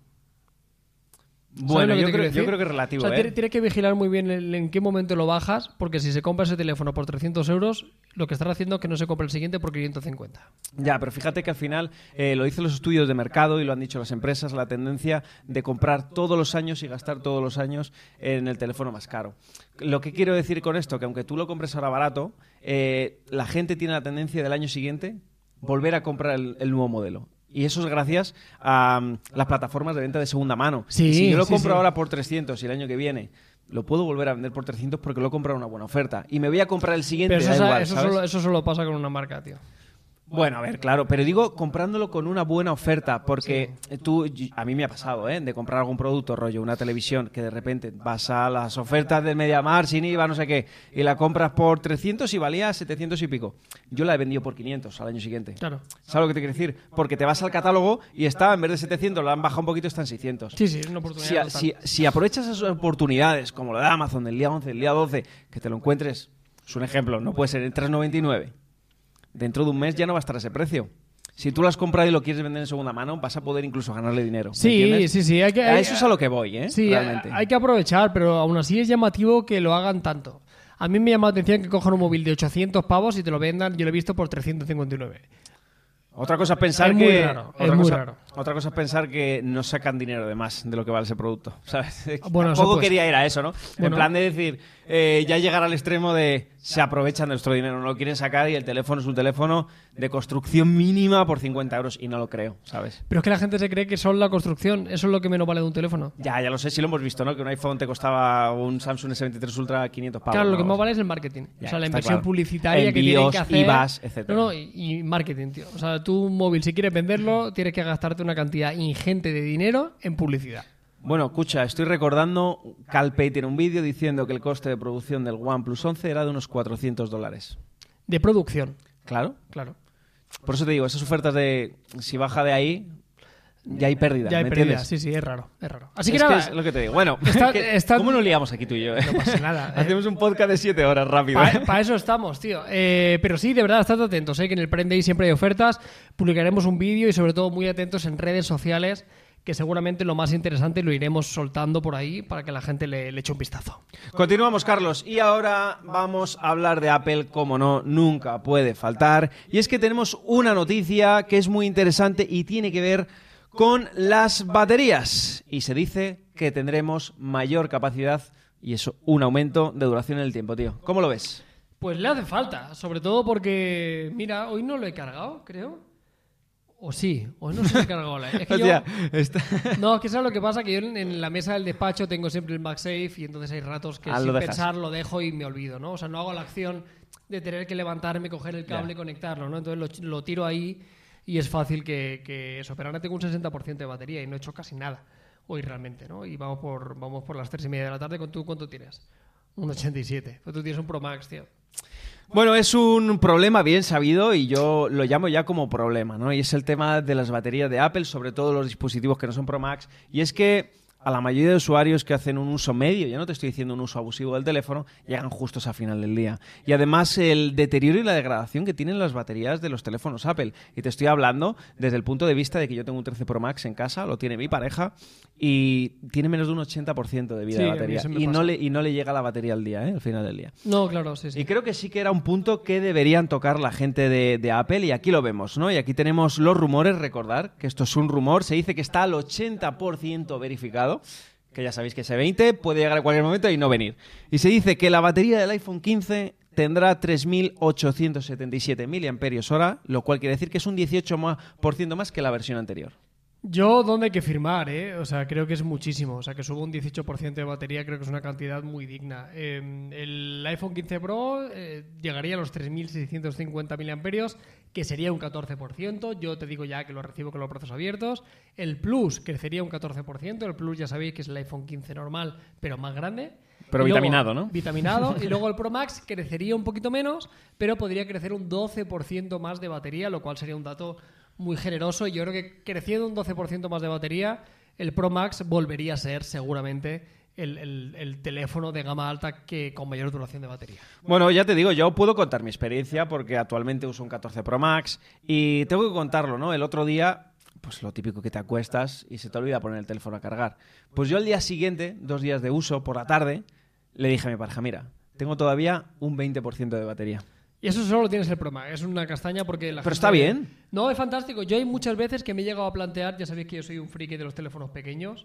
¿Sabes bueno, yo creo, yo creo que es relativo, O sea, ¿eh? tiene- tienes que vigilar muy bien el- en qué momento lo bajas, porque si se compra ese teléfono por 300 euros, lo que estás haciendo es que no se compre el siguiente por 550. Ya, pero fíjate que al final eh, lo dicen los estudios de mercado y lo han dicho las empresas, la tendencia de comprar todos los años y gastar todos los años en el teléfono más caro. Lo que quiero decir con esto, que aunque tú lo compres ahora barato, eh, la gente tiene la tendencia del año siguiente volver a comprar el, el nuevo modelo. Y eso es gracias a mm, las plataformas de venta de segunda mano. Sí, Y si yo lo sí, compro sí. ahora por 300 y el año que viene lo puedo volver a vender por 300 porque lo he comprado una buena oferta. Y me voy a comprar el siguiente, Pero eso, da sa- igual, eso ¿sabes? solo, eso solo pasa con una marca, tío. Bueno, a ver, claro, pero digo comprándolo con una buena oferta, porque tú, a mí me ha pasado, ¿eh? De comprar algún producto, rollo, una televisión, que de repente vas a las ofertas del Mediamar sin IVA, no sé qué, y la compras por 300 y valía 700 y pico. Yo la he vendido por 500 al año siguiente. Claro. ¿Sabes lo que te quiero decir? Porque te vas al catálogo y está, en vez de 700, la han bajado un poquito, está en 600. Sí, sí, es una oportunidad. Si- si aprovechas esas oportunidades, como la de Amazon del día 11, del día 12, que te lo encuentres, es un ejemplo, no puede ser en 3,99. Dentro de un mes ya no va a estar a ese precio. Si tú lo has comprado y lo quieres vender en segunda mano, vas a poder incluso ganarle dinero. ¿me Sí, sí, sí. Hay que, A eso es a lo que voy, ¿eh? Sí, Realmente. hay que aprovechar, pero aún así es llamativo que lo hagan tanto. A mí me llama la atención que cojan un móvil de 800 pavos y te lo vendan, yo lo he visto por 359. Otra cosa es pensar Es muy que raro, otra es muy raro. Otra cosa es pensar que no sacan dinero de más de lo que vale ese producto, ¿sabes? Bueno, Tampoco pues. quería ir a eso, ¿no? En Bueno. plan de decir, eh, ya llegar al extremo de se aprovechan de nuestro dinero, no lo quieren sacar y el teléfono es un teléfono de construcción mínima por 50 euros y no lo creo, ¿sabes? Pero es que la gente se cree que solo la construcción, eso es lo que menos vale de un teléfono. Ya, ya lo sé, sí lo hemos visto, ¿no? Que un iPhone te costaba un Samsung S23 Ultra 500 pavos. claro, lo que más vale es el marketing. Ya, o sea, la inversión claro. publicitaria que tienen que hacer. IVAs, etcétera. No, no, y, y marketing, tío. O sea, tú un móvil, si quieres venderlo, tienes que gastarte una cantidad ingente de dinero en publicidad. Bueno, escucha, estoy recordando, Calpay tiene un vídeo diciendo que el coste de producción del OnePlus 11 era de unos 400 dólares. De producción, Claro. claro. Por eso te digo, esas ofertas de si baja de ahí, ya hay pérdida. Ya hay ¿me pérdida, entiendes? sí, sí, es raro, es raro. Así que es nada, que es lo que te digo. Bueno, Está- que- está- ¿cómo nos liamos aquí tú y yo? eh? no pasa nada. eh. Hacemos un podcast de 7 horas rápido. ¿eh? Para eso estamos, tío. Eh, pero sí, de verdad, estad atentos, eh, que en el Day siempre hay ofertas. Publicaremos un vídeo y sobre todo muy atentos en redes sociales, que seguramente lo más interesante lo iremos soltando por ahí para que la gente le, le eche un vistazo. Continuamos, Carlos. Y ahora vamos a hablar de Apple, como no, nunca puede faltar. Y es que tenemos una noticia que es muy interesante y tiene que ver con las baterías. Y se dice que tendremos mayor capacidad y eso, un aumento de duración en el tiempo, tío. ¿Cómo lo ves? Pues le hace falta, sobre todo porque, mira, hoy no lo he cargado, creo. O sí, hoy no se lo he cargado. la- Es que yo- está- No, es que sabes lo que pasa, que yo en, en la mesa del despacho tengo siempre el MagSafe y entonces hay ratos que Ah, sin lo pensar lo dejo y me olvido, ¿no? O sea, no hago la acción de tener que levantarme, coger el cable y conectarlo, ¿no? Entonces lo, lo tiro ahí y es fácil que, que eso. Pero ahora tengo un 60% de batería y no he hecho casi nada hoy realmente, ¿no? Y vamos por, vamos por las 3 y media de la tarde. ¿Con tú cuánto tienes? Un 87. Pues tú tienes un Pro Max, tío. Bueno, es un problema bien sabido y yo lo llamo ya como problema, ¿no? Y es el tema de las baterías de Apple, sobre todo los dispositivos que no son Pro Max. Y es que a la mayoría de usuarios que hacen un uso medio, ya no te estoy diciendo un uso abusivo del teléfono, llegan justos a final del día. Y además el deterioro y la degradación que tienen las baterías de los teléfonos Apple. Y te estoy hablando desde el punto de vista de que yo tengo un 13 Pro Max en casa, lo tiene mi pareja, y tiene menos de un 80% de vida Sí, de batería. Y no, le, y no le llega la batería al día, ¿eh? Al final del día. No, claro, sí, sí. Y creo que sí que era un punto que deberían tocar la gente de, de Apple y aquí lo vemos, ¿no? Y aquí tenemos los rumores, recordar que esto es un rumor, se dice que está al 80% verificado, que ya sabéis que ese 20 puede llegar a cualquier momento y no venir. Y se dice que la batería del iPhone 15 tendrá 3.877 mAh, lo cual quiere decir que es un 18% más que la versión anterior. Yo, ¿dónde hay que firmar? Eh? O sea, creo que es muchísimo. O sea, que subo un 18% de batería, creo que es una cantidad muy digna. Eh, el iPhone 15 Pro eh, llegaría a los 3.650 mAh, que sería un 14%. Yo te digo ya que lo recibo con los brazos abiertos. El Plus crecería un 14%. El Plus ya sabéis que es el iPhone 15 normal, pero más grande. Pero luego- vitaminado, ¿no? Vitaminado. y luego el Pro Max crecería un poquito menos, pero podría crecer un 12% más de batería, lo cual sería un dato muy generoso. Y yo creo que creciendo un 12% más de batería, el Pro Max volvería a ser seguramente el, el- el teléfono de gama alta que con mayor duración de batería. Bueno, ya te digo, yo puedo contar mi experiencia porque actualmente uso un 14 Pro Max y tengo que contarlo, ¿no? El otro día, pues lo típico que te acuestas y se te olvida poner el teléfono a cargar. Pues yo al día siguiente, dos días de uso, por la tarde, le dije a mi pareja, mira, tengo todavía un 20% de batería. Y eso solo lo tienes el Pro Max. Es una castaña porque la Pero está bien. No, es fantástico. Yo hay muchas veces que me he llegado a plantear, ya sabéis que yo soy un friki de los teléfonos pequeños,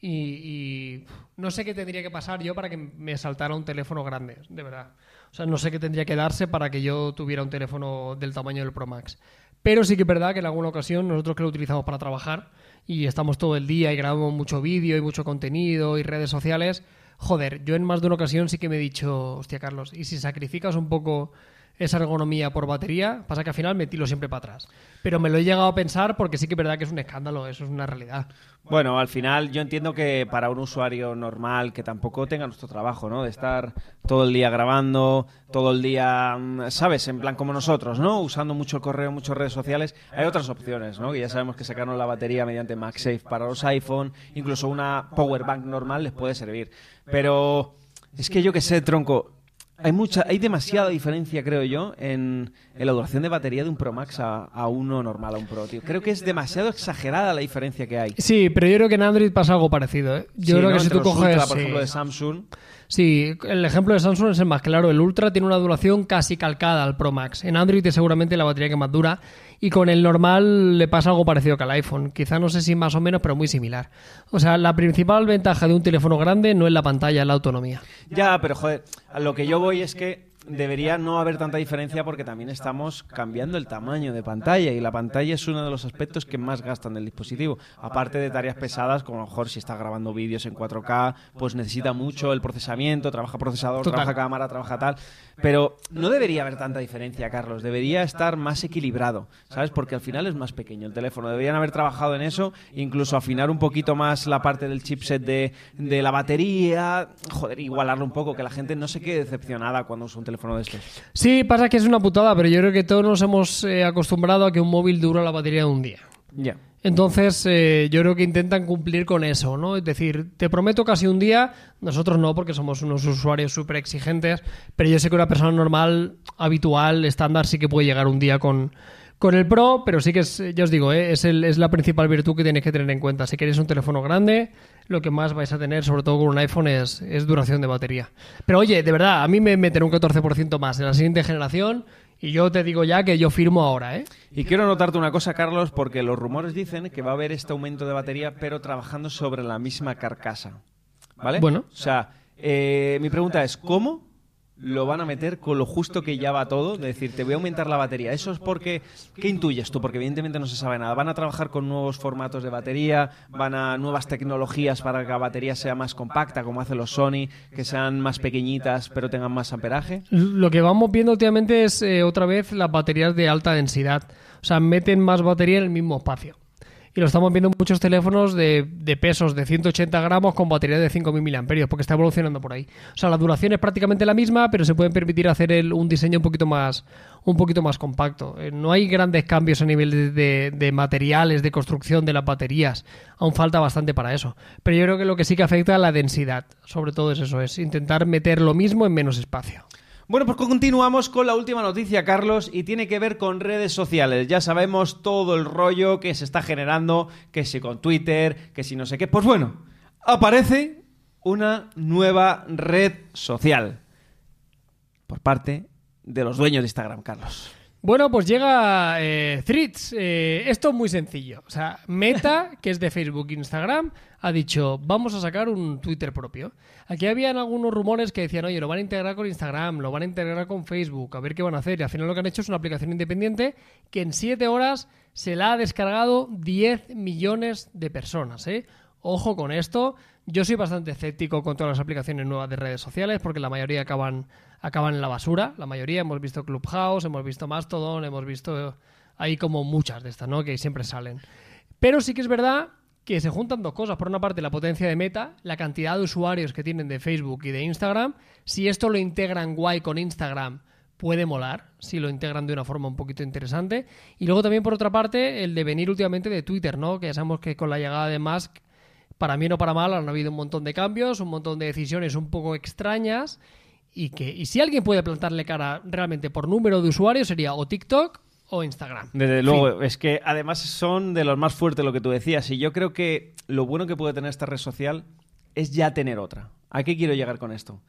y, y, no sé qué tendría que pasar yo para que me saltara un teléfono grande, de verdad. O sea, no sé qué tendría que darse para que yo tuviera un teléfono del tamaño del Pro Max. Pero sí que es verdad que en alguna ocasión nosotros que lo utilizamos para trabajar y estamos todo el día y grabamos mucho vídeo y mucho contenido y redes sociales, joder, yo en más de una ocasión sí que me he dicho, hostia Carlos, ¿y si sacrificas un poco esa ergonomía por batería? Pasa que al final me tiro siempre para atrás. Pero me lo he llegado a pensar porque sí que es verdad que es un escándalo, eso es una realidad. Bueno, al final yo entiendo que para un usuario normal que tampoco tenga nuestro trabajo, ¿no? De estar todo el día grabando, todo el día, mm, ¿sabes? En plan como nosotros, ¿no? Usando mucho el correo, muchas redes sociales. Hay otras opciones, ¿no? Que ya sabemos que sacaron la batería mediante MagSafe para los iPhone, incluso una power bank normal les puede servir. Pero es que yo que sé, tronco, hay mucha, hay demasiada diferencia, creo yo, en, en la duración de batería de un Pro Max a, a uno normal, a un Pro, tío. Creo que es demasiado exagerada la diferencia que hay. Sí, pero yo creo que en Android pasa algo parecido. ¿eh? Yo Sí, creo ¿no? que si Entre tú los coges... Ultra, por sí. ejemplo, de Samsung. Sí, el ejemplo de Samsung es el más claro. El Ultra tiene una duración casi calcada al Pro Max. En Android es seguramente la batería que más dura. Y con el normal le pasa algo parecido que al iPhone. Quizá no sé si más o menos, pero muy similar. O sea, la principal ventaja de un teléfono grande no es la pantalla, es la autonomía. Ya, pero joder, a lo que yo voy es que debería no haber tanta diferencia porque también estamos cambiando el tamaño de pantalla y la pantalla es uno de los aspectos que más gastan del dispositivo. Aparte de tareas pesadas, como a lo mejor si está grabando vídeos en 4K, pues necesita mucho el procesamiento, trabaja procesador, Total. trabaja cámara, trabaja tal. Pero no debería haber tanta diferencia, Carlos. Debería estar más equilibrado, ¿sabes? Porque al final es más pequeño el teléfono. Deberían haber trabajado en eso, incluso afinar un poquito más la parte del chipset de, de la batería. Joder, igualarlo un poco, que la gente no se quede decepcionada cuando usa un teléfono de estos. Sí, pasa que es una putada, pero yo creo que todos nos hemos eh, acostumbrado a que un móvil dura la batería de un día. Ya. Entonces, eh, yo creo que intentan cumplir con eso, ¿no? Es decir, te prometo casi un día, nosotros no, porque somos unos usuarios súper exigentes, pero yo sé que una persona normal, habitual, estándar, sí que puede llegar un día con, con el Pro, pero sí que es, ya os digo, ¿eh? es, el- es la principal virtud que tenéis que tener en cuenta. Si queréis un teléfono grande, lo que más vais a tener, sobre todo con un iPhone, es, es duración de batería. Pero oye, de verdad, a mí me meten un 14% más en la siguiente generación y yo te digo ya que yo firmo ahora, ¿eh? Y quiero notarte una cosa, Carlos, porque los rumores dicen que va a haber este aumento de batería, pero trabajando sobre la misma carcasa. ¿Vale? Bueno. O sea, eh, mi pregunta es, ¿cómo lo van a meter con lo justo que ya va todo? Es decir, te voy a aumentar la batería. Eso es porque, ¿qué intuyes tú? Porque evidentemente no se sabe nada. ¿Van a trabajar con nuevos formatos de batería? ¿Van a nuevas tecnologías para que la batería sea más compacta, como hacen los Sony, que sean más pequeñitas pero tengan más amperaje? Lo que vamos viendo últimamente es eh, otra vez las baterías de alta densidad. O sea, meten más batería en el mismo espacio. Lo estamos viendo en muchos teléfonos de, de pesos de 180 gramos con batería de 5.000 miliamperios, porque está evolucionando por ahí. O sea, la duración es prácticamente la misma, pero se pueden permitir hacer el- un diseño un poquito más, un poquito más compacto. Eh, no hay grandes cambios a nivel de, de- de materiales, de construcción de las baterías. Aún falta bastante para eso. Pero yo creo que lo que sí que afecta a la densidad. Sobre todo es eso, es intentar meter lo mismo en menos espacio. Bueno, pues continuamos con la última noticia, Carlos, y tiene que ver con redes sociales. Ya sabemos todo el rollo que se está generando, que si con Twitter, que si no sé qué. Pues bueno, aparece una nueva red social por parte de los dueños de Instagram, Carlos. Bueno, pues llega eh, Threads. Eh, esto es muy sencillo. O sea, Meta, que es de Facebook e Instagram, ha dicho, vamos a sacar un Twitter propio. Aquí habían algunos rumores que decían, oye, lo van a integrar con Instagram, lo van a integrar con Facebook, a ver qué van a hacer. Y al final lo que han hecho es una aplicación independiente que en 7 horas se la ha descargado 10 millones de personas. ¿eh? Ojo con esto. Yo soy bastante escéptico con todas las aplicaciones nuevas de redes sociales porque la mayoría acaban acaban en la basura. La mayoría hemos visto Clubhouse, hemos visto Mastodon, hemos visto ahí como muchas de estas, ¿no? Que siempre salen. Pero sí que es verdad que se juntan dos cosas. Por una parte, la potencia de Meta, la cantidad de usuarios que tienen de Facebook y de Instagram. Si esto lo integran guay con Instagram, puede molar, si lo integran de una forma un poquito interesante. Y luego también, por otra parte, el devenir últimamente de Twitter, ¿no? Que ya sabemos que con la llegada de Musk, para bien o para mal, han habido un montón de cambios, un montón de decisiones un poco extrañas y que y si alguien puede plantarle cara realmente por número de usuarios sería o TikTok o Instagram. Desde luego, es que además son de los más fuertes lo que tú decías y yo creo que lo bueno que puede tener esta red social es ya tener otra. ¿A qué quiero llegar con esto?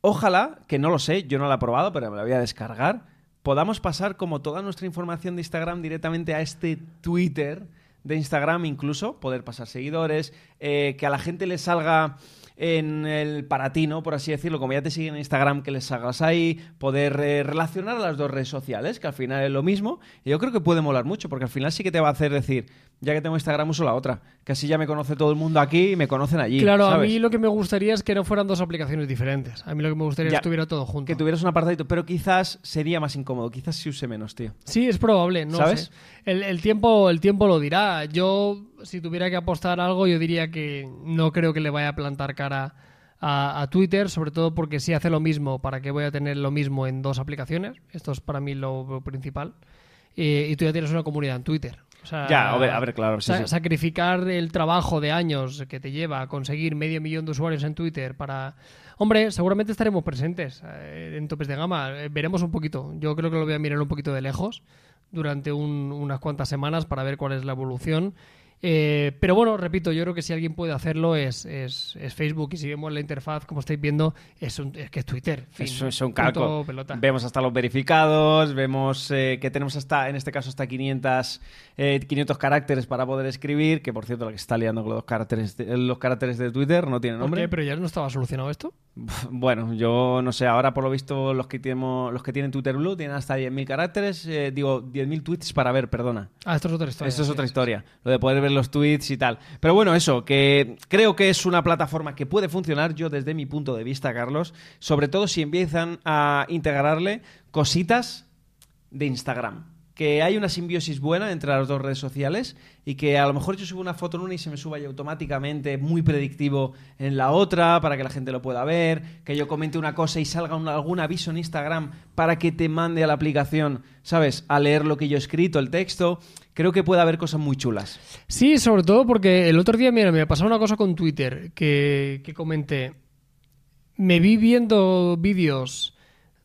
Ojalá, que no lo sé, yo no la he probado, pero me la voy a descargar, podamos pasar como toda nuestra información de Instagram directamente a este Twitter de Instagram incluso, poder pasar seguidores, eh, que a la gente le salga en el para ti, ¿no? Por así decirlo, como ya te siguen en Instagram, que les hagas ahí, poder eh, relacionar a las dos redes sociales, que al final es lo mismo. Y yo creo que puede molar mucho, porque al final sí que te va a hacer decir, ya que tengo Instagram, uso la otra. Que así ya me conoce todo el mundo aquí y me conocen allí. Claro, a mí lo que me gustaría es que no fueran dos aplicaciones diferentes. A mí lo que me gustaría es que estuviera todo junto. Que tuvieras un apartadito, pero quizás sería más incómodo. Quizás si use menos, tío. Sí, es probable, no ¿Sabes? El, el, tiempo, el tiempo lo dirá. Yo, si tuviera que apostar algo, yo diría que no creo que le vaya a plantar cara a, Twitter, sobre todo porque si hace lo mismo, ¿para qué voy a tener lo mismo en dos aplicaciones? Esto es para mí lo, principal. y tú ya tienes una comunidad en Twitter. ya, a ver, claro. Sacrificar el trabajo de años que te lleva a conseguir medio millón de usuarios en Twitter para... Hombre, seguramente estaremos presentes eh, en topes de gama. Eh, veremos un poquito. Yo creo que lo voy a mirar un poquito de lejos durante unas cuantas semanas para ver cuál es la evolución eh, pero bueno, repito, yo creo que si alguien puede hacerlo es, es, Facebook y si vemos la interfaz, como estáis viendo, es, un, es que es Twitter. Eso es un calco. Vemos hasta los verificados, vemos eh, que tenemos hasta, en este caso, hasta 500, 500 eh, caracteres para poder escribir, que por cierto, lo que está liando con los caracteres de, los caracteres de Twitter no tiene nombre. ¿Por ¿Pero ya no estaba solucionado esto? Bueno, yo no sé, ahora por lo visto los que, tenemos, los que tienen Twitter Blue tienen hasta 10.000 caracteres, digo, 10.000 tweets para ver, perdona. Ah, esto es otra historia. Esto es otra historia, lo de poder ver los tweets y tal. Pero bueno, eso, que creo que es una plataforma que puede funcionar, yo desde mi punto de vista, Carlos, sobre todo si empiezan a integrarle cositas de Instagram que hay una simbiosis buena entre las dos redes sociales y que a lo mejor yo subo una foto en una y se me suba ya automáticamente muy predictivo en la otra para que la gente lo pueda ver, que yo comente una cosa y salga algún aviso en Instagram para que te mande a la aplicación, ¿sabes? A leer lo que yo he escrito, el texto. Creo que puede haber cosas muy chulas. Sí, sobre todo porque el otro día, mira, me pasó una cosa con Twitter que, que comenté. Me vi viendo vídeos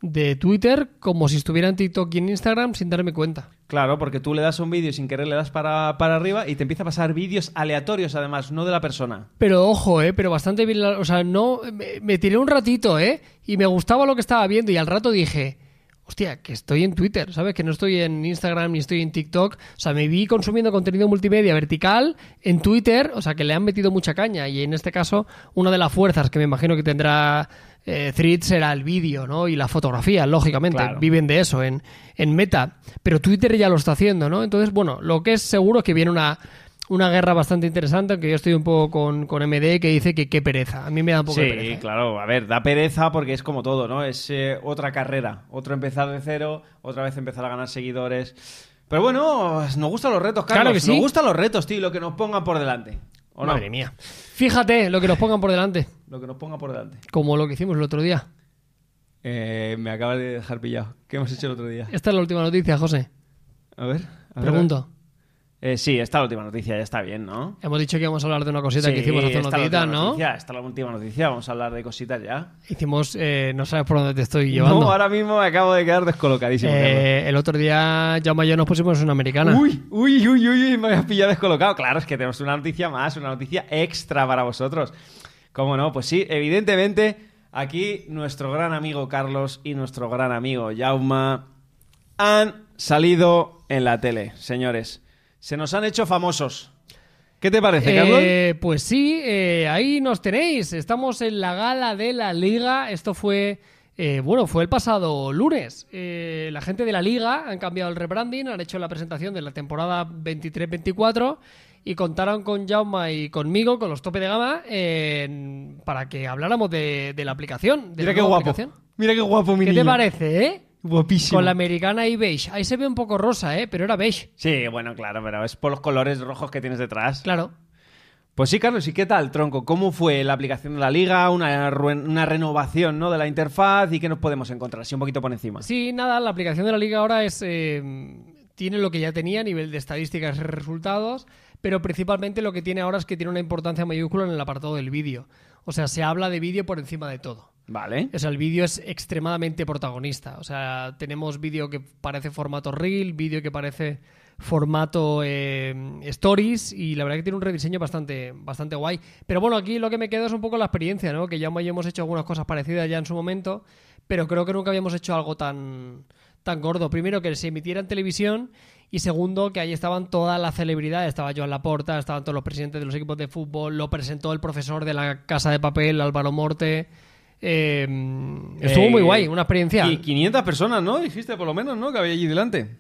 de Twitter como si estuviera en TikTok y en Instagram sin darme cuenta. Claro, porque tú le das un vídeo y sin querer le das para, para arriba y te empieza a pasar vídeos aleatorios además, no de la persona. Pero ojo, eh, pero bastante bien, o sea, no me, tiré un ratito, eh, y me gustaba lo que estaba viendo y al rato dije, hostia, que estoy en Twitter, ¿sabes? Que no estoy en Instagram ni estoy en TikTok. O sea, me vi consumiendo contenido multimedia vertical en Twitter, o sea, que le han metido mucha caña. Y en este caso, una de las fuerzas que me imagino que tendrá eh, Threads era el vídeo, ¿no? Y la fotografía, lógicamente. Viven de eso en, en Meta. Pero Twitter ya lo está haciendo, ¿no? Entonces, bueno, lo que es seguro es que viene una, una guerra bastante interesante, aunque yo estoy un poco con, con MD que dice que qué pereza. A mí me da un poco de pereza. Sí, ¿eh? claro. A ver, da pereza porque es como todo, ¿no? Es eh, otra carrera. Otro empezar de cero, otra vez empezar a ganar seguidores. Pero bueno, nos gustan los retos, Carlos. Claro que sí. Nos gustan los retos, tío, lo que nos pongan por delante. Madre mía. Fíjate lo que nos pongan por delante. Lo que nos ponga por delante. Como lo que hicimos el otro día. Eh, me acabas de dejar pillado. ¿Qué hemos hecho el otro día? Esta es la última noticia, José. A ver. Pregunto. Eh, sí, esta es la última noticia, ya está bien, ¿no? Hemos dicho que íbamos a hablar de una cosita que hicimos hace unos días, ¿no? Noticia, esta es la última noticia, vamos a hablar de cositas ya. Hicimos, eh, no sabes por dónde te estoy llevando. No, ahora mismo me acabo de quedar descolocadísimo. Eh, el otro día, ya y yo nos pusimos una americana. Uy, uy, uy, uy, me habías pillado descolocado. Claro, es que tenemos una noticia más, una noticia extra para vosotros. ¿Cómo no? Pues sí, evidentemente, aquí nuestro gran amigo Carlos y nuestro gran amigo Jauma han salido en la tele, señores. Se nos han hecho famosos. ¿Qué te parece, Carlos? Eh, pues sí, eh, ahí nos tenéis. Estamos en la gala de la liga. Esto fue, eh, bueno, fue el pasado lunes. Eh, la gente de la liga han cambiado el rebranding, han hecho la presentación de la temporada 23-24 y contaron con Jauma y conmigo, con los tope de gama, para que habláramos de, de la aplicación. De Mira la qué guapo. aplicación. Mira qué guapo, mi ¿Qué te parece, eh? Guapísimo. Con la americana y beige. Ahí se ve un poco rosa, ¿eh? Pero era beige. Sí, bueno, claro, pero es por los colores rojos que tienes detrás. Claro. Pues sí, Carlos, ¿y qué tal, tronco? ¿Cómo fue la aplicación de la liga? Una, una renovación ¿no? de la interfaz y qué nos podemos encontrar? Así un poquito por encima. Sí, nada, la aplicación de la liga ahora es eh, tiene lo que ya tenía a nivel de estadísticas y resultados, pero principalmente lo que tiene ahora es que tiene una importancia mayúscula en el apartado del vídeo. O sea, se habla de vídeo por encima de todo. Vale. O sea, el vídeo es extremadamente protagonista. O sea, tenemos vídeo que parece formato reel, vídeo que parece formato eh, stories y la verdad que tiene un rediseño bastante, bastante guay. Pero bueno, aquí lo que me queda es un poco la experiencia, ¿no? Que ya hemos hecho algunas cosas parecidas ya en su momento, pero creo que nunca habíamos hecho algo tan, tan gordo. Primero, que se emitiera en televisión y segundo, que ahí estaban todas las celebridades. Estaba Joan Laporta, estaban todos los presidentes de los equipos de fútbol, lo presentó el profesor de la Casa de Papel, Álvaro Morte. Eh, estuvo Eh, muy guay, una experiencia. Y 500 personas, ¿no? Dijiste por lo menos, ¿no? Que había allí delante.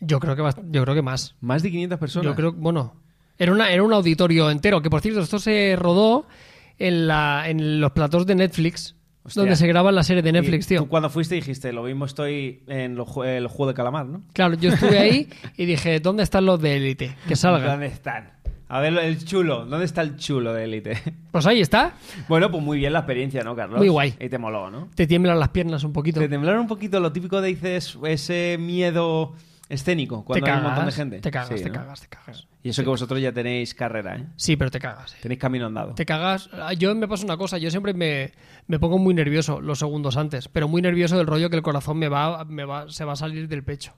Yo creo que bast- yo creo que más. Más de 500 personas. Yo creo, bueno, era una era un auditorio entero, que por cierto esto se rodó en la en los platós de Netflix, Hostia. donde se graban las series de Netflix, Y tío. Tú cuando fuiste dijiste, lo mismo estoy en el juego de calamar, ¿no? Claro, yo estuve ahí y dije, ¿dónde están los de élite? Que salgan. ¿Dónde están? A ver, el chulo. ¿Dónde está el chulo de élite? Pues ahí está. bueno, pues muy bien la experiencia, ¿no, Carlos? Muy guay. Y te moló, ¿no? Te tiemblan las piernas un poquito. Te temblaron un poquito lo típico de dices ese miedo escénico Te cuando hay cagas, un montón de gente. te cagas, Sí, te ¿no? cagas, te cagas. Y eso que vosotros ya tenéis carrera, ¿eh? Sí, pero te cagas. Tenéis camino andado. Te cagas. Ah, Yo me pasa una cosa, yo siempre me, me pongo muy nervioso los segundos antes, pero muy nervioso del rollo que el corazón me va, me va, se va a salir del pecho.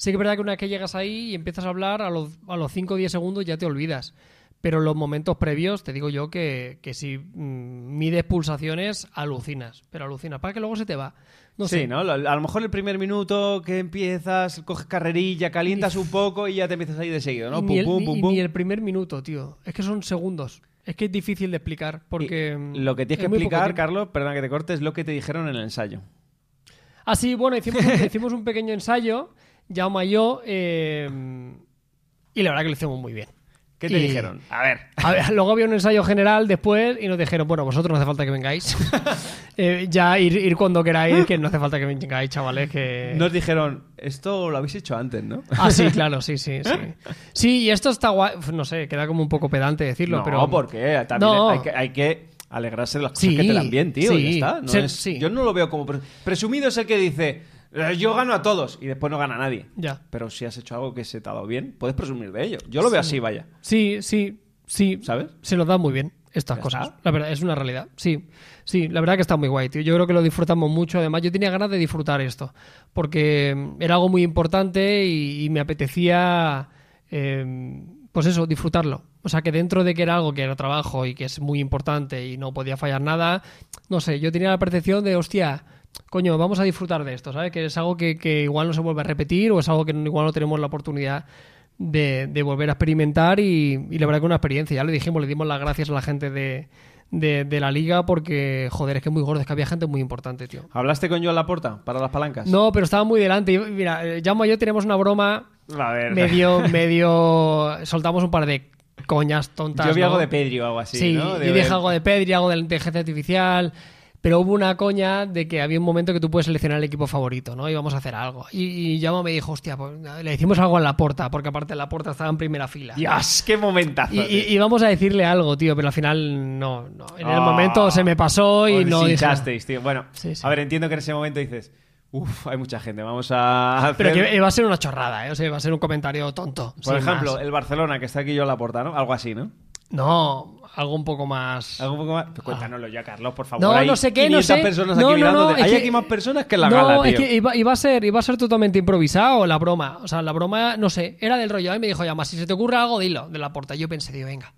Sí que es verdad que una vez que llegas ahí y empiezas a hablar, a los, a los 5 o 10 segundos ya te olvidas. Pero los momentos previos, te digo yo que, que si mm, mides pulsaciones, alucinas. Pero alucinas, para que luego se te va. No sí, sé. ¿no? A lo mejor el primer minuto que empiezas, coges carrerilla, calientas un poco y ya te empiezas a ir de seguido, ¿no? Y Pum, ni, el, pum, ni- pum, y pum. ni el primer minuto, tío. Es que son segundos. Es que es difícil de explicar porque... mm, Y lo que tienes es que explicar. Carlos, perdona que te corte, es lo que te dijeron en el ensayo. Ah, sí, bueno, hicimos un, hicimos un pequeño ensayo, Jaume y yo, eh, y la verdad que lo hicimos muy bien. ¿Qué te Y- dijeron? A ver. A ver, luego había un ensayo general después y nos dijeron, bueno, vosotros no hace falta que vengáis. Eh, ya ir, ir cuando queráis, que no hace falta que vengáis, chavales, que... Nos dijeron, esto lo habéis hecho antes, ¿no? Ah, sí, claro, sí, sí, sí. Sí, y esto está guay, no sé, queda como un poco pedante decirlo, no, pero... porque también No. hay, que, hay que alegrarse de las cosas Sí, que te dan bien, tío. sí. ya está. No Se- es- sí. Yo no lo veo como... pre- Presumido es el que dice, "Eh, yo gano a todos y después no gana nadie. Ya. Pero si has hecho algo que se te ha dado bien, puedes presumir de ello. Yo lo veo así, vaya. Sí, sí, sí. ¿Sabes? Se nos da muy bien estas Ya cosas. está. La verdad, es una realidad. Sí, sí, la verdad que está muy guay, tío. Yo creo que lo disfrutamos mucho. Además, yo tenía ganas de disfrutar esto. Porque mm, era algo muy importante y, y me apetecía, eh, pues eso, disfrutarlo. O sea, que dentro de que era algo que era trabajo y que es muy importante y no podía fallar nada, no sé, yo tenía la percepción de, hostia, coño, vamos a disfrutar de esto, ¿sabes? Que es algo que, que igual no se vuelve a repetir o es algo que igual no tenemos la oportunidad de, de volver a experimentar y, y la verdad que una experiencia. Ya le dijimos, le dimos las gracias a la gente de, de, de la liga porque, joder, es que es muy gordo, es que había gente muy importante, tío. ¿Hablaste con Joan Laporta para las palancas? No, pero estaba muy delante. Mira, Jaume y yo teníamos una broma A ver. medio, medio... Soltamos un par de coñas tontas. Yo vi ¿no? algo de Pedri o algo así, Sí, ¿no? Yo dije algo de Pedri, algo de la inteligencia artificial. Pero hubo una coña de que había un momento que tú puedes seleccionar el equipo favorito, ¿no? Y vamos a hacer algo. Y, y me dijo, hostia, pues, le hicimos algo en la porta, porque aparte la porta estaba en primera fila. Dios, qué momentazo. Y, y- y vamos a decirle algo, tío, pero al final no. no. En el Ah, momento se me pasó y no dije tío. Bueno, Sí, sí. a ver, entiendo que en ese momento dices, uff, hay mucha gente, vamos a hacer... Pero que iba a ser una chorrada, ¿eh? O sea, iba a ser un comentario tonto. Por ejemplo, más. el Barcelona, que está aquí yo en la porta, ¿no? Algo así, ¿no? No, algo un poco más. Algo un poco más... Pues cuéntanos ya, Carlos, por favor. No, Hay no sé qué, no 500 sé. personas No, aquí no, mirándote. no, es Hay que- aquí más personas que en la no, gala, tío. es que iba, iba a ser, iba a ser totalmente improvisado la broma. O sea, la broma, no sé, era del rollo. A mí me dijo, ya más, si se te ocurre algo, dilo, de la porta. Yo pensé, digo, venga.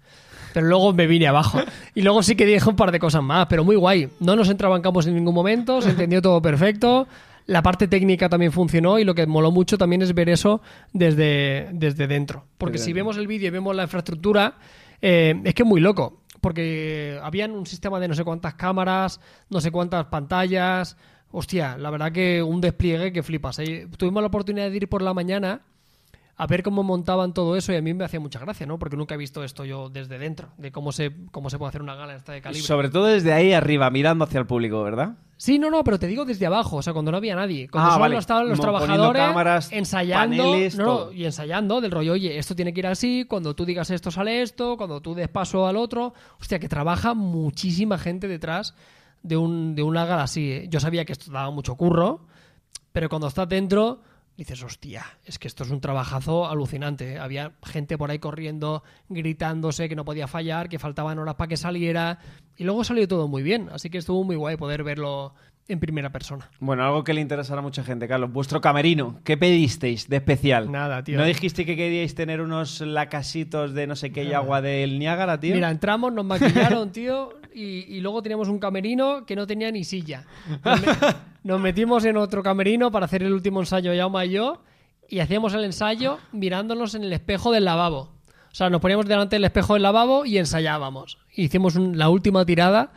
Pero luego me vine abajo. Y luego sí que dije un par de cosas más, pero muy guay. No nos entrabancamos en ningún momento, se entendió todo perfecto. La parte técnica también funcionó y lo que moló mucho también es ver eso desde, desde dentro. Porque Desde si dentro. vemos el vídeo y vemos la infraestructura, eh, es que es muy loco. Porque habían un sistema de no sé cuántas cámaras, no sé cuántas pantallas. Hostia, la verdad que un despliegue que flipas. Eh, Tuvimos la oportunidad de ir por la mañana a ver cómo montaban todo eso y a mí me hacía mucha gracia, ¿no? Porque nunca he visto esto yo desde dentro, de cómo se, cómo se puede hacer una gala esta de calibre. Sobre todo desde ahí arriba, mirando hacia el público, ¿verdad? Sí, no, no, pero te digo desde abajo, o sea, cuando no había nadie. Cuando Ah, solo vale. estaban los poniendo trabajadores cámaras, ensayando. paneles, no, todo. y ensayando del rollo, oye, esto tiene que ir así, cuando tú digas esto sale esto, cuando tú des paso al otro. Hostia, que trabaja muchísima gente detrás de, un, de una gala así. ¿eh? Yo sabía que esto daba mucho curro, pero cuando estás dentro dices, hostia, es que esto es un trabajazo alucinante. Había gente por ahí corriendo, gritándose que no podía fallar, que faltaban horas para que saliera. Y luego salió todo muy bien, así que estuvo muy guay poder verlo en primera persona. Bueno, algo que le interesará a mucha gente, Carlos. Vuestro camerino, ¿qué pedisteis de especial? Nada, tío. ¿No dijiste que queríais tener unos lacasitos de no sé qué y agua del Niágara, tío? Mira, entramos, nos maquillaron, tío, y, y luego teníamos un camerino que no tenía ni silla. Nos, me- nos metimos en otro camerino para hacer el último ensayo, Yauma y yo, y hacíamos el ensayo mirándonos en el espejo del lavabo. O sea, nos poníamos delante del espejo del lavabo y ensayábamos. Hicimos un- la última tirada,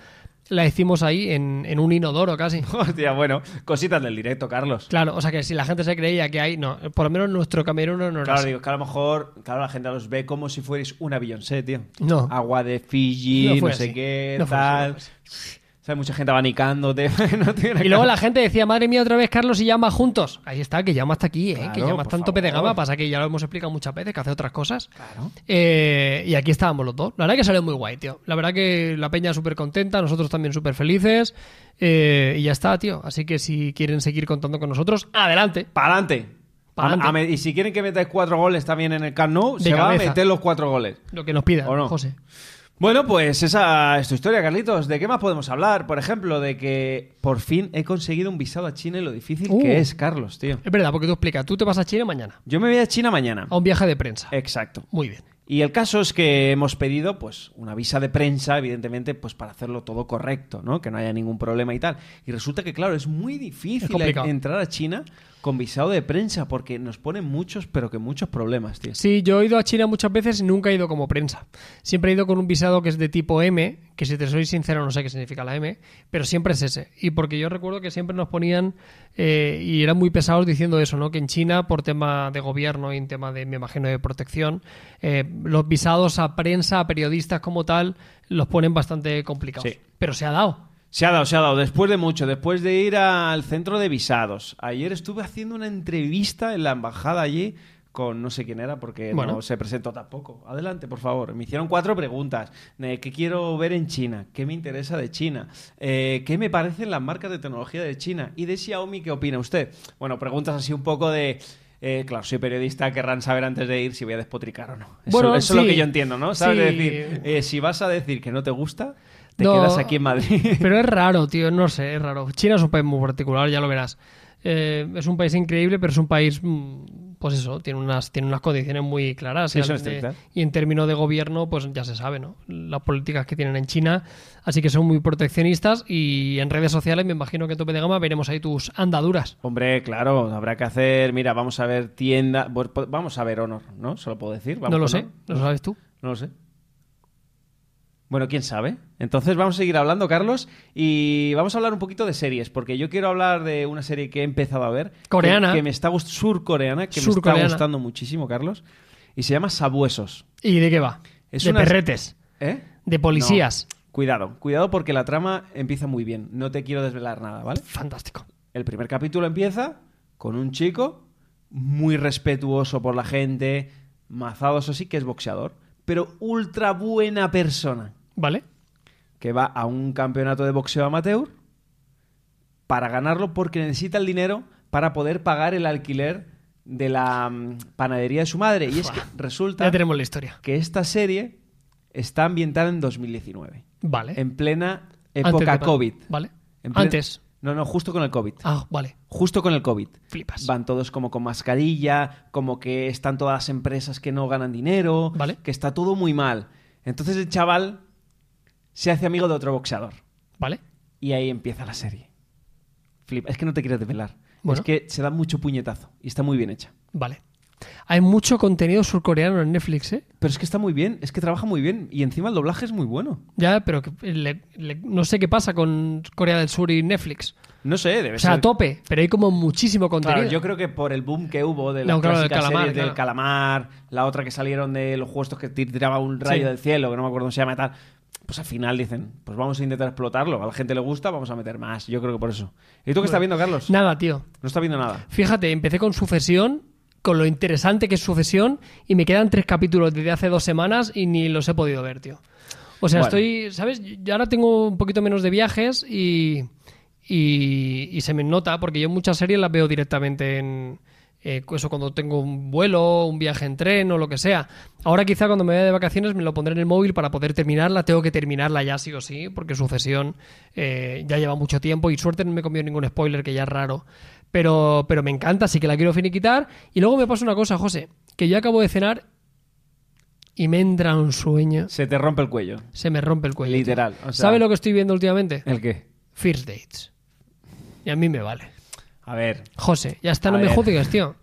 la hicimos ahí en, en un inodoro casi. Hostia, bueno, cositas del directo, Carlos. Claro, o sea que si la gente se creía que hay, no, por lo menos nuestro camerino no Claro, digo, que a lo mejor, claro, la gente los ve como si fuerais una Beyoncé, tío. No. Agua de Fiji, No sé así. qué, No fue así, tal. no fue sea, mucha gente abanicándote. no Y luego la gente decía, madre mía, otra vez Carlos y llama juntos. Ahí está, que llama hasta aquí, ¿eh? que llama está en tope de gama. Pasa que ya lo hemos explicado muchas veces, que hace otras cosas. Claro. Eh, y aquí estábamos los dos. La verdad que salió muy guay, tío. La verdad que la peña súper contenta, nosotros también súper felices. Eh, y ya está, tío. Así que si quieren seguir contando con nosotros, adelante. Para adelante. Y si quieren que metáis cuatro goles también en el Camp Nou, De se va a meter los cuatro goles. Lo que nos pida, ¿O no? José. Bueno, pues esa es tu historia, Carlitos. ¿De qué más podemos hablar? Por ejemplo, de que por fin he conseguido un visado a China y lo difícil Uh. que es, Carlos, tío. Es verdad, porque tú explicas, tú te vas a Chile mañana, Yo me voy a China mañana. a un viaje de prensa. Exacto. Muy bien. Y el caso es que hemos pedido, pues, una visa de prensa, evidentemente, pues para hacerlo todo correcto, ¿no? Que no haya ningún problema y tal. Y resulta que, claro, es muy difícil complicado. entrar a China con visado de prensa, porque nos ponen muchos, pero que muchos problemas, tío. Sí, yo he ido a China muchas veces y nunca he ido como prensa. Siempre he ido con un visado que es de tipo M, que si te soy sincero no sé qué significa la M, pero siempre es ese. Y porque yo recuerdo que siempre nos ponían eh, y eran muy pesados diciendo eso, ¿no? Que en China, por tema de gobierno y en tema de, me imagino, de protección, eh, los visados a prensa, a periodistas como tal, los ponen bastante complicados. Sí. Pero se ha dado. Se ha dado, se ha dado. Después de mucho, después de ir al centro de visados. Ayer estuve haciendo una entrevista en la embajada allí con no sé quién era porque Bueno. no se presentó tampoco. Adelante, por favor. Me hicieron cuatro preguntas. Eh, ¿Qué quiero ver en China? ¿Qué me interesa de China? Eh, ¿Qué me parecen las marcas de tecnología de China? ¿Y de Xiaomi qué opina usted? Bueno, preguntas así un poco de... eh, claro, soy periodista, querrán saber antes de ir si voy a despotricar o no. Eso, Bueno, eso es lo sí. que yo entiendo, ¿no? ¿Sabes? Sí. Es decir, eh, si vas a decir que no te gusta, te No, quedas aquí en Madrid. Pero es raro, tío, no sé, es raro. China es un país muy particular, ya lo verás. Eh, es un país increíble, pero es un país, mm, pues eso, tiene unas, tiene unas condiciones muy claras. Sí, y, son estrictas. y en términos de gobierno, pues ya se sabe, ¿no? Las políticas que tienen en China, así que son muy proteccionistas y en redes sociales me imagino que en tope de gama veremos ahí tus andaduras. Hombre, claro, habrá que hacer. Mira, vamos a ver tienda. pues, po- Vamos a ver Honor, ¿no? Solo puedo decir. Vamos No lo sé. ¿no lo sabes tú? No lo sé. Bueno, quién sabe. Entonces vamos a seguir hablando, Carlos, y vamos a hablar un poquito de series, porque yo quiero hablar de una serie que he empezado a ver. Coreana. Que, me está surcoreana, que me está gustando muchísimo, Carlos. Y se llama Sabuesos. ¿Y de qué va? Es de una- perretes, ¿Eh? de policías. No. Cuidado, cuidado porque la trama empieza muy bien. No te quiero desvelar nada, ¿vale? Fantástico. El primer capítulo empieza con un chico muy respetuoso por la gente, mazado, eso sí, que es boxeador, pero ultra buena persona, ¿Vale? que va a un campeonato de boxeo amateur para ganarlo porque necesita el dinero para poder pagar el alquiler de la mm, panadería de su madre. Y es que resulta Ya tenemos la historia. que esta serie está ambientada en 2019, Vale. en plena época COVID. Vale. En Antes. No, no, justo con el COVID. Ah, vale. Justo con el COVID. Flipas. Van todos como con mascarilla, como que están todas las empresas que no ganan dinero, Vale. que está todo muy mal. Entonces el chaval se hace amigo de otro boxeador Vale. y ahí empieza la serie. Flipa. Es que no te quiero desvelar. Bueno. Es que se da mucho puñetazo y está muy bien hecha. Vale. Hay mucho contenido surcoreano en Netflix, ¿eh? Pero es que está muy bien, es que trabaja muy bien y encima el doblaje es muy bueno. Ya, pero que le- le- no sé qué pasa con Corea del Sur y Netflix. No sé, debe O sea, ser. a tope, pero hay como muchísimo contenido. Claro, yo creo que por el boom que hubo de las No, claro, del clásicas calamar, series del claro. calamar, la otra que salieron de los juegos estos que tir- tiraba un rayo Sí. del cielo, que no me acuerdo cómo se llama y tal. Pues al final dicen, pues vamos a intentar explotarlo. A la gente le gusta, vamos a meter más. Yo creo que por eso. ¿Y tú qué estás viendo, Carlos? Nada, tío. No está viendo nada. Fíjate, empecé con Sucesión, con lo interesante que es Sucesión, y me quedan tres capítulos desde hace dos semanas y ni los he podido ver, tío. O sea, Bueno. estoy, ¿sabes? Yo ahora tengo un poquito menos de viajes y, y, y se me nota, porque yo muchas series las veo directamente en... eh, eso cuando tengo un vuelo, un viaje en tren o lo que sea. Ahora quizá cuando me vaya de vacaciones me lo pondré en el móvil para poder terminarla. Tengo que terminarla ya sí o sí, porque Sucesión eh, ya lleva mucho tiempo y suerte no me he comido ningún spoiler, que ya es raro. Pero, pero me encanta, así que la quiero finiquitar. Y luego me pasa una cosa, José, que yo acabo de cenar y me entra un sueño. Se te rompe el cuello. Se me rompe el cuello. Literal. O sea, ¿Sabes lo que estoy viendo últimamente? ¿El qué? First Dates. Y a mí me vale. A ver. José, ya está, no me juzgues, tío.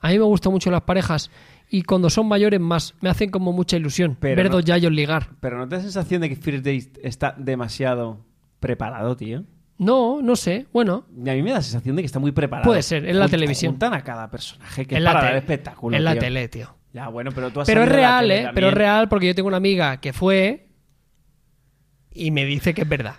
A mí me gustan mucho las parejas y cuando son mayores más, me hacen como mucha ilusión Pero ver no- dos yayos ligar. Pero ¿no te da sensación de que First Date está demasiado preparado, tío? No, no sé, bueno, Y a mí me da la sensación de que está muy preparado. Puede ser, en la televisión. Juntan a cada personaje que en es la, para dar espectáculo. en la tele, tío. Ya, bueno, pero tú has Pero es real, ¿eh? Pero es real porque yo tengo una amiga que fue y me dice que es verdad.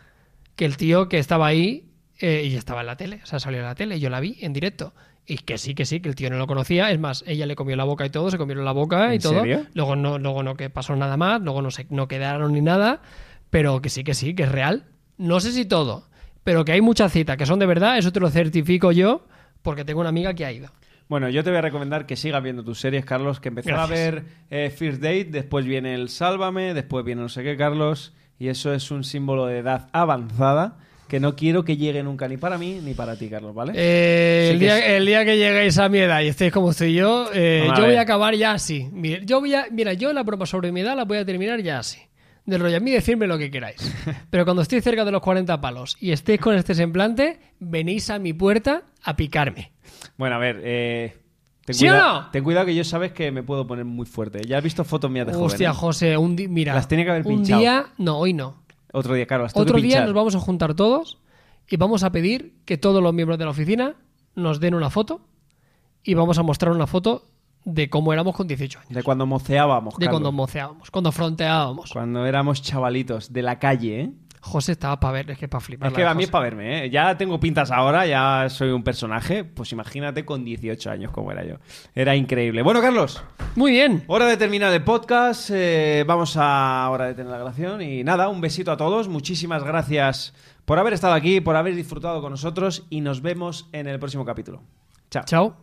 Que el tío que estaba ahí eh, y estaba en la tele, o sea, salió en la tele, yo la vi en directo. Y que sí, que sí, que el tío no lo conocía. Es más, ella le comió la boca y todo, se comieron la boca y ¿En todo. serio? Luego no, luego no que pasó nada más, luego no se, no quedaron ni nada, pero que sí, que sí, que es real. No sé si todo, pero que hay muchas citas que son de verdad, eso te lo certifico yo, porque tengo una amiga que ha ido. Bueno, yo te voy a recomendar que sigas viendo tus series, Carlos, que empezaba a ver eh, First Date, después viene el Sálvame, después viene no sé qué, Carlos, y eso es un símbolo de edad avanzada que no quiero que llegue nunca ni para mí ni para ti, Carlos, ¿vale? Eh, el, día, es- el día que lleguéis a mi edad y estéis como estoy yo, eh, a yo voy a acabar ya así. Mira, yo voy a, mira, yo la broma sobre mi edad la voy a terminar ya así. Del rollo, a mí decirme lo que queráis. Pero cuando estoy cerca de los 40 palos y estéis con este semblante, venís a mi puerta a picarme. Bueno, a ver, eh, ten, ¿Sí o cuidado, no? ten cuidado que yo sabes que me puedo poner muy fuerte. Ya has visto fotos mías de joven. Hostia, ¿eh? José, un día, mira. Las tenía que haber Un pinchado. día, no, hoy no. Otro día, Carlos, las Otro día pinchar. nos vamos a juntar todos y vamos a pedir que todos los miembros de la oficina nos den una foto y vamos a mostrar una foto de cómo éramos con 18 años. De cuando moceábamos, De Carlos. cuando moceábamos, cuando fronteábamos. Cuando éramos chavalitos de la calle, ¿eh? José estaba para ver, es que para flipar. Es que a mí es para verme, ¿eh? Ya tengo pintas ahora, ya soy un personaje. Pues imagínate con 18 años como era yo. Era increíble. Bueno, Carlos, Muy bien. hora de terminar el podcast. eh, vamos a hora de tener la grabación. Y nada, un besito a todos. Muchísimas gracias por haber estado aquí, por haber disfrutado con nosotros. Y nos vemos en el próximo capítulo. Chao. Chao.